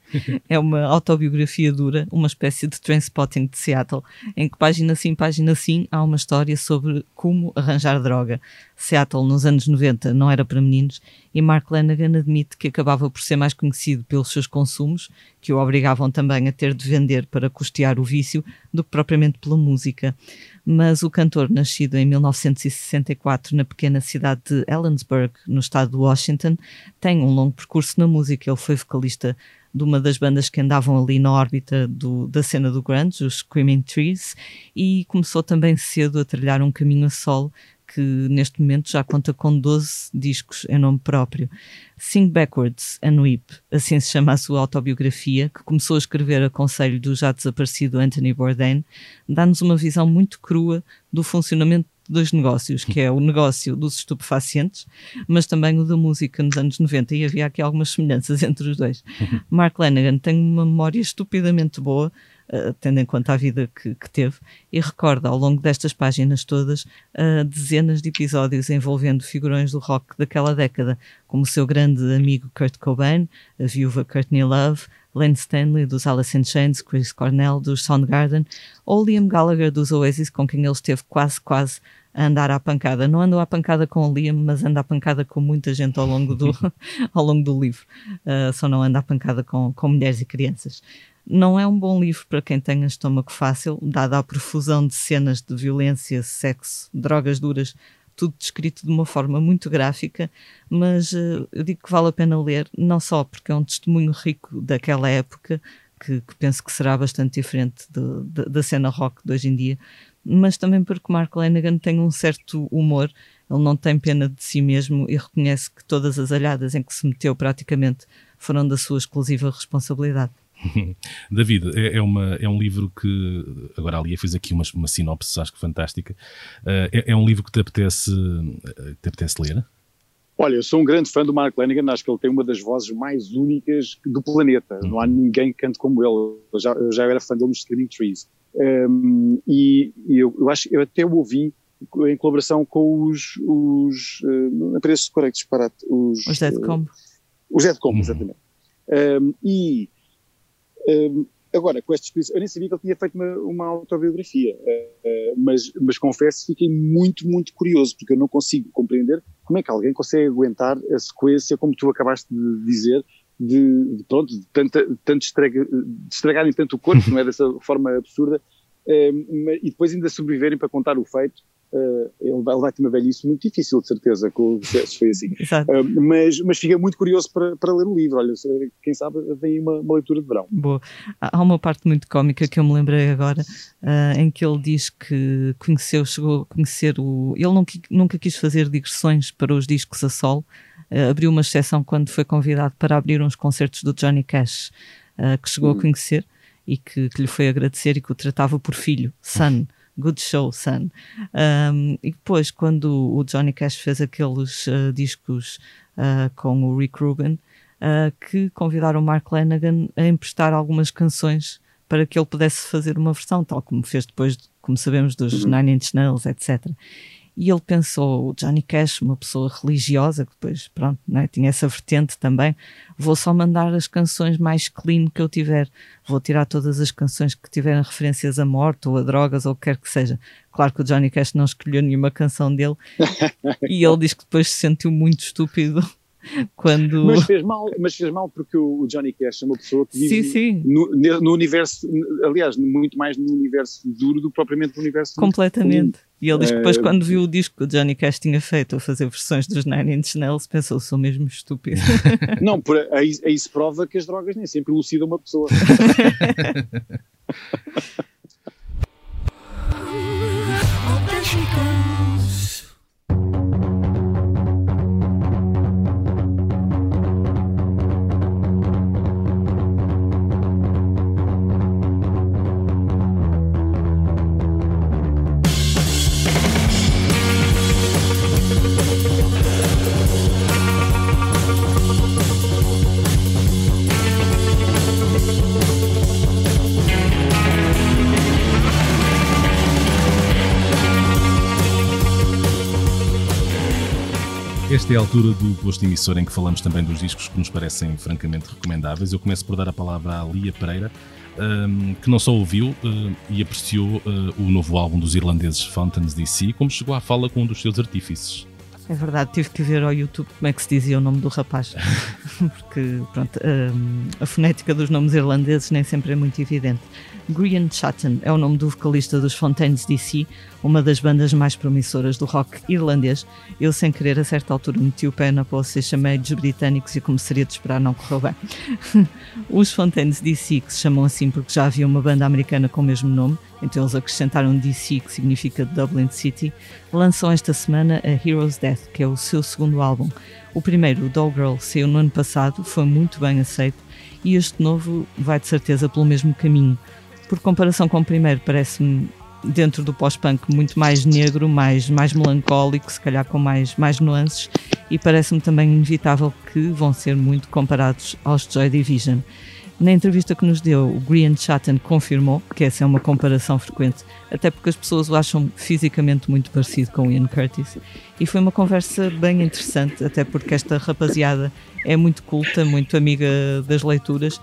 É uma autobiografia dura, uma espécie de Trainspotting de Seattle, em que página sim, página sim, há uma história sobre como arranjar droga. Seattle, nos anos 90, não era para meninos e Mark Lanagan admite que acabava por ser mais conhecido pelos seus consumos, que o obrigavam também a ter de vender para custear o vício, do que propriamente pela música. Mas o cantor, nascido em 1964 na pequena cidade de Ellensburg, no estado de Washington, tem um longo percurso na música. Ele foi vocalista de uma das bandas que andavam ali na órbita do- da cena do grunge, os Screaming Trees, e começou também cedo a trilhar um caminho a solo que neste momento já conta com 12 discos em nome próprio. Sing Backwards and Weep, assim se chama a sua autobiografia, que começou a escrever a conselho do já desaparecido Anthony Bourdain, dá-nos uma visão muito crua do funcionamento dos negócios, que é o negócio dos estupefacientes, mas também o da música nos anos 90, e havia aqui algumas semelhanças entre os dois. Mark Lanagan tem uma memória estupidamente boa, uh, tendo em conta a vida que, que, teve, e recorda ao longo destas páginas todas uh, dezenas de episódios envolvendo figurões do rock daquela década, como o seu grande amigo Kurt Cobain, a viúva Courtney Love, Len Stanley dos Alice in Chains, Chris Cornell dos Soundgarden, ou Liam Gallagher dos Oasis, com quem ele esteve quase, quase a andar à pancada. Não andou à pancada com o Liam, mas anda à pancada com muita gente ao longo do, ao longo do livro. Uh, só não anda à pancada com, com mulheres e crianças. Não é um bom livro para quem tenha estômago fácil, dada a profusão de cenas de violência, sexo, drogas duras, tudo descrito de uma forma muito gráfica, mas uh, eu digo que vale a pena ler, não só porque é um testemunho rico daquela época, que, que penso que será bastante diferente de, de, da cena rock de hoje em dia, mas também porque Mark Lanigan tem um certo humor, ele não tem pena de si mesmo e reconhece que todas as alhadas em que se meteu praticamente foram da sua exclusiva responsabilidade. David, é, é, uma, é um livro que, agora ali fiz aqui uma, uma sinopse, acho que fantástica, uh, é, é, um livro que te apetece, te apetece ler? Olha, eu sou um grande fã do Mark Lanigan, acho que ele tem uma das vozes mais únicas do planeta, uhum. não há ninguém que cante como ele, eu já, eu já era fã dele nos Screaming Trees. Um, e, e eu, eu, acho, eu até o ouvi em colaboração com os, os uh, não aparece correto disparate, os, os Dead Combo. Uh, os Dead Combo, exatamente. Um, e um, agora, com esta experiência, eu nem sabia que ele tinha feito uma, uma autobiografia, uh, mas, mas confesso que fiquei muito, muito curioso, porque eu não consigo compreender como é que alguém consegue aguentar a sequência, como tu acabaste de dizer, de, de pronto, de, tanta, tanto estraga, de estragarem tanto o corpo, não é dessa forma absurda, um, e depois ainda sobreviverem para contar o feito. Uh, ele, vai, ele vai ter uma velhice muito difícil, de certeza, com o se foi assim. Uh, mas, mas fica muito curioso para, para ler o livro. Olha, quem sabe vem uma, uma leitura de verão. Boa. Há uma parte muito cómica que eu me lembrei agora, uh, em que ele diz que conheceu, chegou a conhecer o. Ele nunca, nunca quis fazer digressões para os discos a sol, uh, abriu uma exceção quando foi convidado para abrir uns concertos do Johnny Cash, que chegou a hum. conhecer e que, que, lhe foi agradecer e que o tratava por filho, son. Good show, son. Um, e depois, quando o Johnny Cash fez aqueles uh, discos com o Rick Rubin, que convidaram o Mark Lanagan a emprestar algumas canções para que ele pudesse fazer uma versão, tal como fez depois, como sabemos, dos uhum. Nine Inch Nails, etc. E ele pensou, o Johnny Cash, uma pessoa religiosa, que depois, pronto, né, tinha essa vertente também, vou só mandar as canções mais clean que eu tiver. Vou tirar todas as canções que tiverem referências a morte ou a drogas ou o que quer que seja. Claro que o Johnny Cash não escolheu nenhuma canção dele e ele diz que depois se sentiu muito estúpido quando... Mas fez mal, mas fez mal porque o Johnny Cash é uma pessoa que vive sim, sim. No, no, universo, aliás, muito mais no universo duro do que propriamente no universo Completamente. E ele diz que depois, uh, quando viu o disco que o Johnny Cash tinha feito a fazer versões dos Nine Inch Nails, pensou, sou mesmo estúpido. Não, por, aí, aí se prova que as drogas nem sempre elucidam uma pessoa. Esta é a altura do posto emissor em que falamos também dos discos que nos parecem francamente recomendáveis. Eu começo por dar a palavra à Lia Pereira, um, que não só ouviu uh, e apreciou uh, o novo álbum dos irlandeses Fountains DC, como chegou à fala com um dos seus artífices. É verdade, tive que ver ao YouTube como é que se dizia o nome do rapaz, porque pronto, um, a fonética dos nomes irlandeses nem sempre é muito evidente. Grian Chatton é o nome do vocalista dos Fontaines DC, uma das bandas mais promissoras do rock irlandês. Eu, sem querer, a certa altura meti o pé na poça e chamei-lhes britânicos e, como seria de esperar, não correu bem. Os Fontaines DC, que se chamam assim porque já havia uma banda americana com o mesmo nome, então eles acrescentaram DC, que significa Dublin City, lançam esta semana a Hero's Death, que é o seu segundo álbum. O primeiro, o Doll Girl, saiu no ano passado, foi muito bem aceito, e este novo vai de certeza pelo mesmo caminho por comparação com o primeiro, parece-me dentro do pós-punk muito mais negro, mais, mais melancólico, se calhar com mais, mais nuances, e parece-me também inevitável que vão ser muito comparados aos Joy Division. Na entrevista que nos deu, o Brian Chatton confirmou que essa é uma comparação frequente, até porque as pessoas o acham fisicamente muito parecido com Ian Curtis. E foi uma conversa bem interessante, até porque esta rapaziada é muito culta, muito amiga das leituras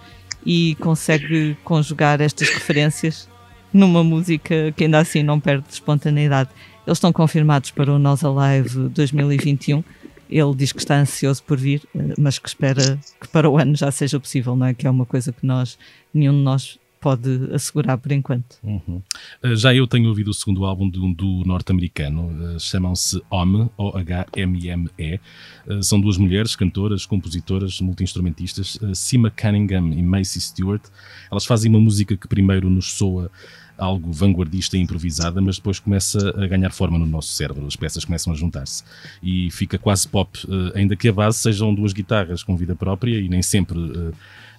e consegue conjugar estas referências numa música que ainda assim não perde espontaneidade. Eles estão confirmados para o Nós Alive 2021. Ele diz que está ansioso por vir, eh, mas que espera que para o ano já seja possível, não é? Que é uma coisa que nós, nenhum de nós pode assegurar por enquanto. Uhum. Uh, já eu tenho ouvido o segundo álbum do, do norte-americano, uh, chamam-se OME, O-H-M-M-E. Uh, são duas mulheres, cantoras, compositoras, multi-instrumentistas, Sima Cunningham e Macy Stewart. Elas fazem uma música que primeiro nos soa algo vanguardista e improvisada, mas depois começa a ganhar forma no nosso cérebro, as peças começam a juntar-se e fica quase pop, ainda que a base sejam duas guitarras com vida própria e nem sempre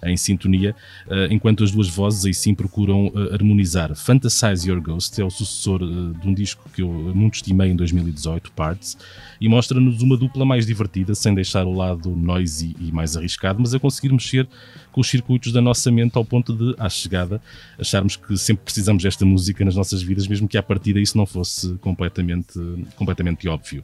em sintonia, uh, enquanto as duas vozes aí sim procuram harmonizar. Fantasize Your Ghost é o sucessor de um disco que eu muito estimei em 2018, Parts, e mostra-nos uma dupla mais divertida, sem deixar o lado noisy e mais arriscado, mas a conseguir mexer com os circuitos da nossa mente ao ponto de, à chegada, acharmos que sempre precisamos desta música nas nossas vidas, mesmo que à partida isso não fosse completamente, completamente óbvio.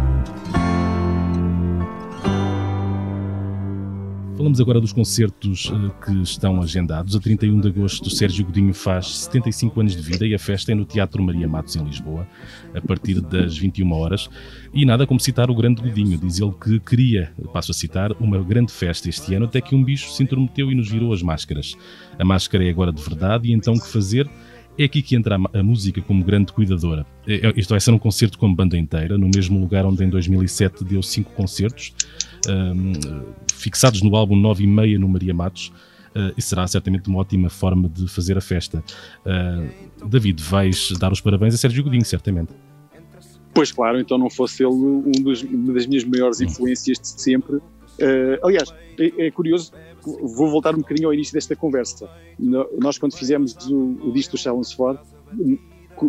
Falamos agora dos concertos uh, que estão agendados. A 31 de agosto, Sérgio Godinho faz 75 anos de vida e a festa é no Teatro Maria Matos, em Lisboa, a partir das 21 horas. E nada como citar o grande Godinho. Diz ele que queria, passo a citar, uma grande festa este ano, até que um bicho se intrometeu e nos virou as máscaras. A máscara é agora de verdade e então o que fazer? É aqui que entra a, música como grande cuidadora. É, é, isto vai ser um concerto com banda inteira, no mesmo lugar onde em 2007 deu cinco concertos, fixados no álbum 9 e meia no Maria Matos. Uh, e será certamente uma ótima forma de fazer a festa. Uh, David, vais dar os parabéns a Sérgio Godinho, certamente. Pois claro, então não fosse ele um dos, uma das minhas maiores influências de sempre. Uh, aliás, é, é, curioso, vou voltar um bocadinho ao início desta conversa. No, nós, quando fizemos o, o disco do Challenge Ford,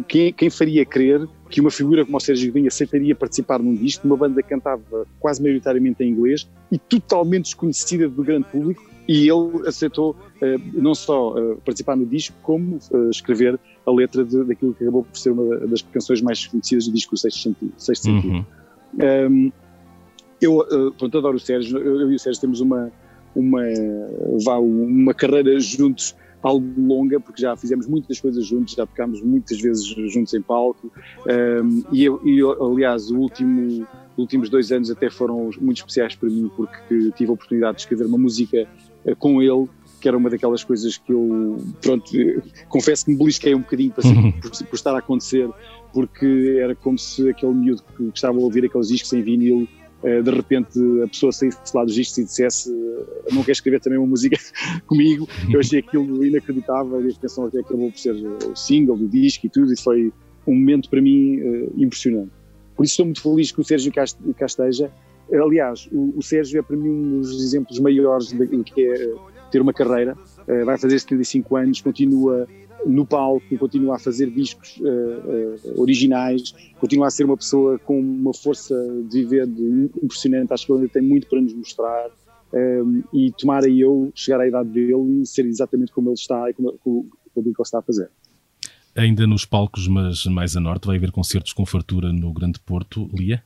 quem, quem, faria crer que uma figura como o Sérgio Godinho aceitaria participar num disco uma banda que cantava quase maioritariamente em inglês e totalmente desconhecida do grande público e ele aceitou uh, não só uh, participar no disco, como uh, escrever a letra de, daquilo que acabou por ser uma das canções mais conhecidas do disco, o Sexto Sentido. Sexto Uhum. Sentido. Um, eu, uh, pronto, adoro o Sérgio, eu, eu e o Sérgio temos uma, uma, vá, uma carreira juntos algo longa, porque já fizemos muitas coisas juntos, já tocámos muitas vezes juntos em palco, um, e, eu, e aliás, o último, os últimos dois anos até foram muito especiais para mim, porque tive a oportunidade de escrever uma música uh, com ele, que era uma daquelas coisas que eu, pronto, eh, confesso que me belisquei um bocadinho para, por, por estar a acontecer, porque era como se aquele miúdo que estava a ouvir aqueles discos em vinil de repente a pessoa saísse lá dos discos e dissesse não quer escrever também uma música comigo, eu achei aquilo inacreditável e a atenção até acabou por ser o single do disco e tudo e foi um momento para mim uh, impressionante. Por isso estou muito feliz que o Sérgio cá, esteja. Aliás, o, o, Sérgio é para mim um dos exemplos maiores do que é ter uma carreira. Vai fazer 75 anos, continua no palco, continua a fazer discos uh, uh, originais, continua a ser uma pessoa com uma força de viver impressionante. Acho que ele ainda tem muito para nos mostrar. Um, e tomara eu chegar à idade dele e ser exatamente como ele está e como, como, como ele está a fazer. Ainda nos palcos, mas mais a norte, vai haver concertos com fartura no Grande Porto. Lia?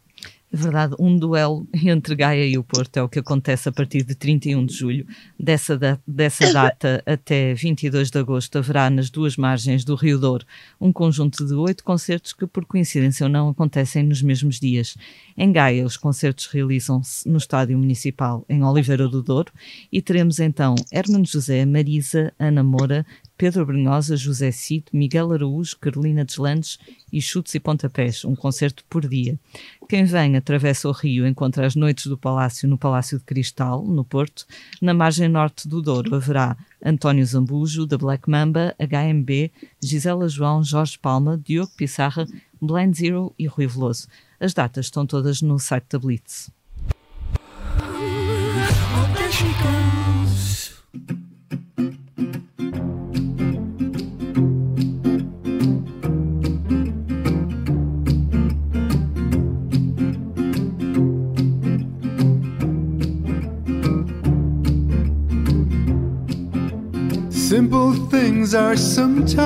É verdade, um duelo entre Gaia e o Porto é o que acontece a partir de 31 de julho. Dessa, da, dessa data até 22 de agosto haverá nas duas margens do Rio Douro um conjunto de oito concertos que, por coincidência ou não, acontecem nos mesmos dias. Em Gaia, os concertos realizam-se no Estádio Municipal em Oliveira do Douro e teremos então Hermano José, Marisa, Ana Moura, Pedro Brunhosa, José Cid, Miguel Araújo, Carolina Deslandes e Chutes e Pontapés, um concerto por dia. Quem vem atravessa o rio encontra as noites do Palácio no Palácio de Cristal, no Porto. Na margem norte do Douro haverá António Zambujo, da Black Mamba, HMB, Gisela João, Jorge Palma, Diogo Pissarra, Blind Zero e Rui Veloso. As datas estão todas no site da Blitz. Simple things are sometimes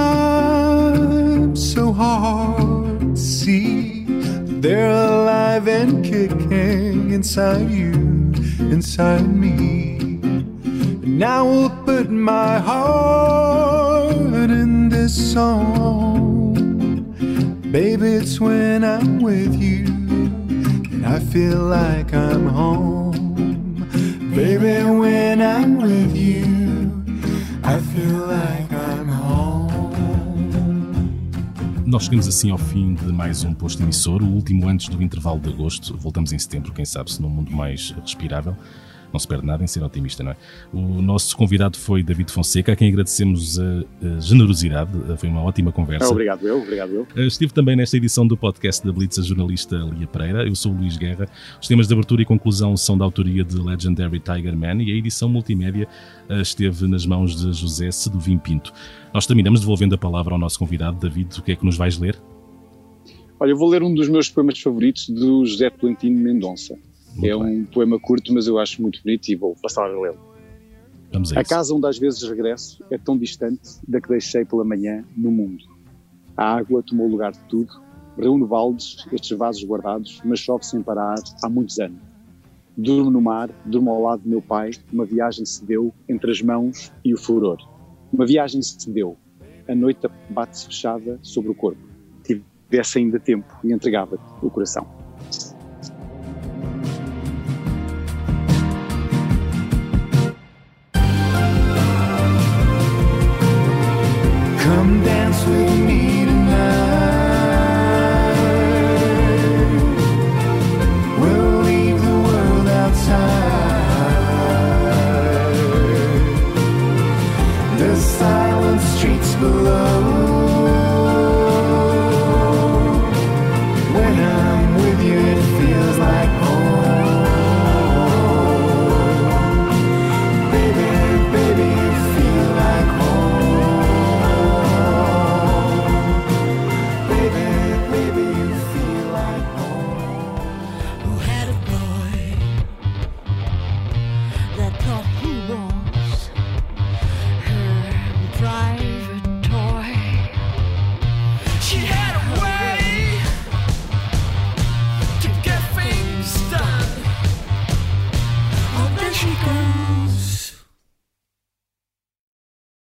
so hard to see. They're alive and kicking inside you, inside me. And I will put my heart in this song. Baby, it's when I'm with you and I feel like I'm home. Baby, when I'm with you, Nós chegamos assim ao fim de mais um posto emissor, o último antes do intervalo de agosto. Voltamos em setembro, quem sabe, se num mundo mais respirável. Não se perde nada em ser otimista, não é? O nosso convidado foi David Fonseca, a quem agradecemos a, generosidade. Foi uma ótima conversa. Obrigado eu, obrigado eu. Uh, Estive também nesta edição do podcast da Blitz a jornalista Lia Pereira. Eu sou o Luís Guerra. Os temas de abertura e conclusão são da autoria de Legendary Tiger Man e a edição multimédia uh, esteve nas mãos de José Seduvim Pinto. Nós terminamos devolvendo a palavra ao nosso convidado. David, o que é que nos vais ler? Olha, eu vou ler um dos meus poemas favoritos do José Tolentino Mendonça. Muito é bem. um poema curto, mas eu acho muito bonito e vou passar a lê-lo. Vamos a A casa onde às vezes regresso é tão distante da que deixei pela manhã no mundo. A água tomou lugar de tudo, reúne baldes, estes vasos guardados, mas chove sem parar há muitos anos. Durmo no mar, durmo ao lado do meu pai, uma viagem se deu entre as mãos e o furor. Uma viagem se deu, a noite bate-se fechada sobre o corpo. Tivesse ainda tempo e entregava-te o coração.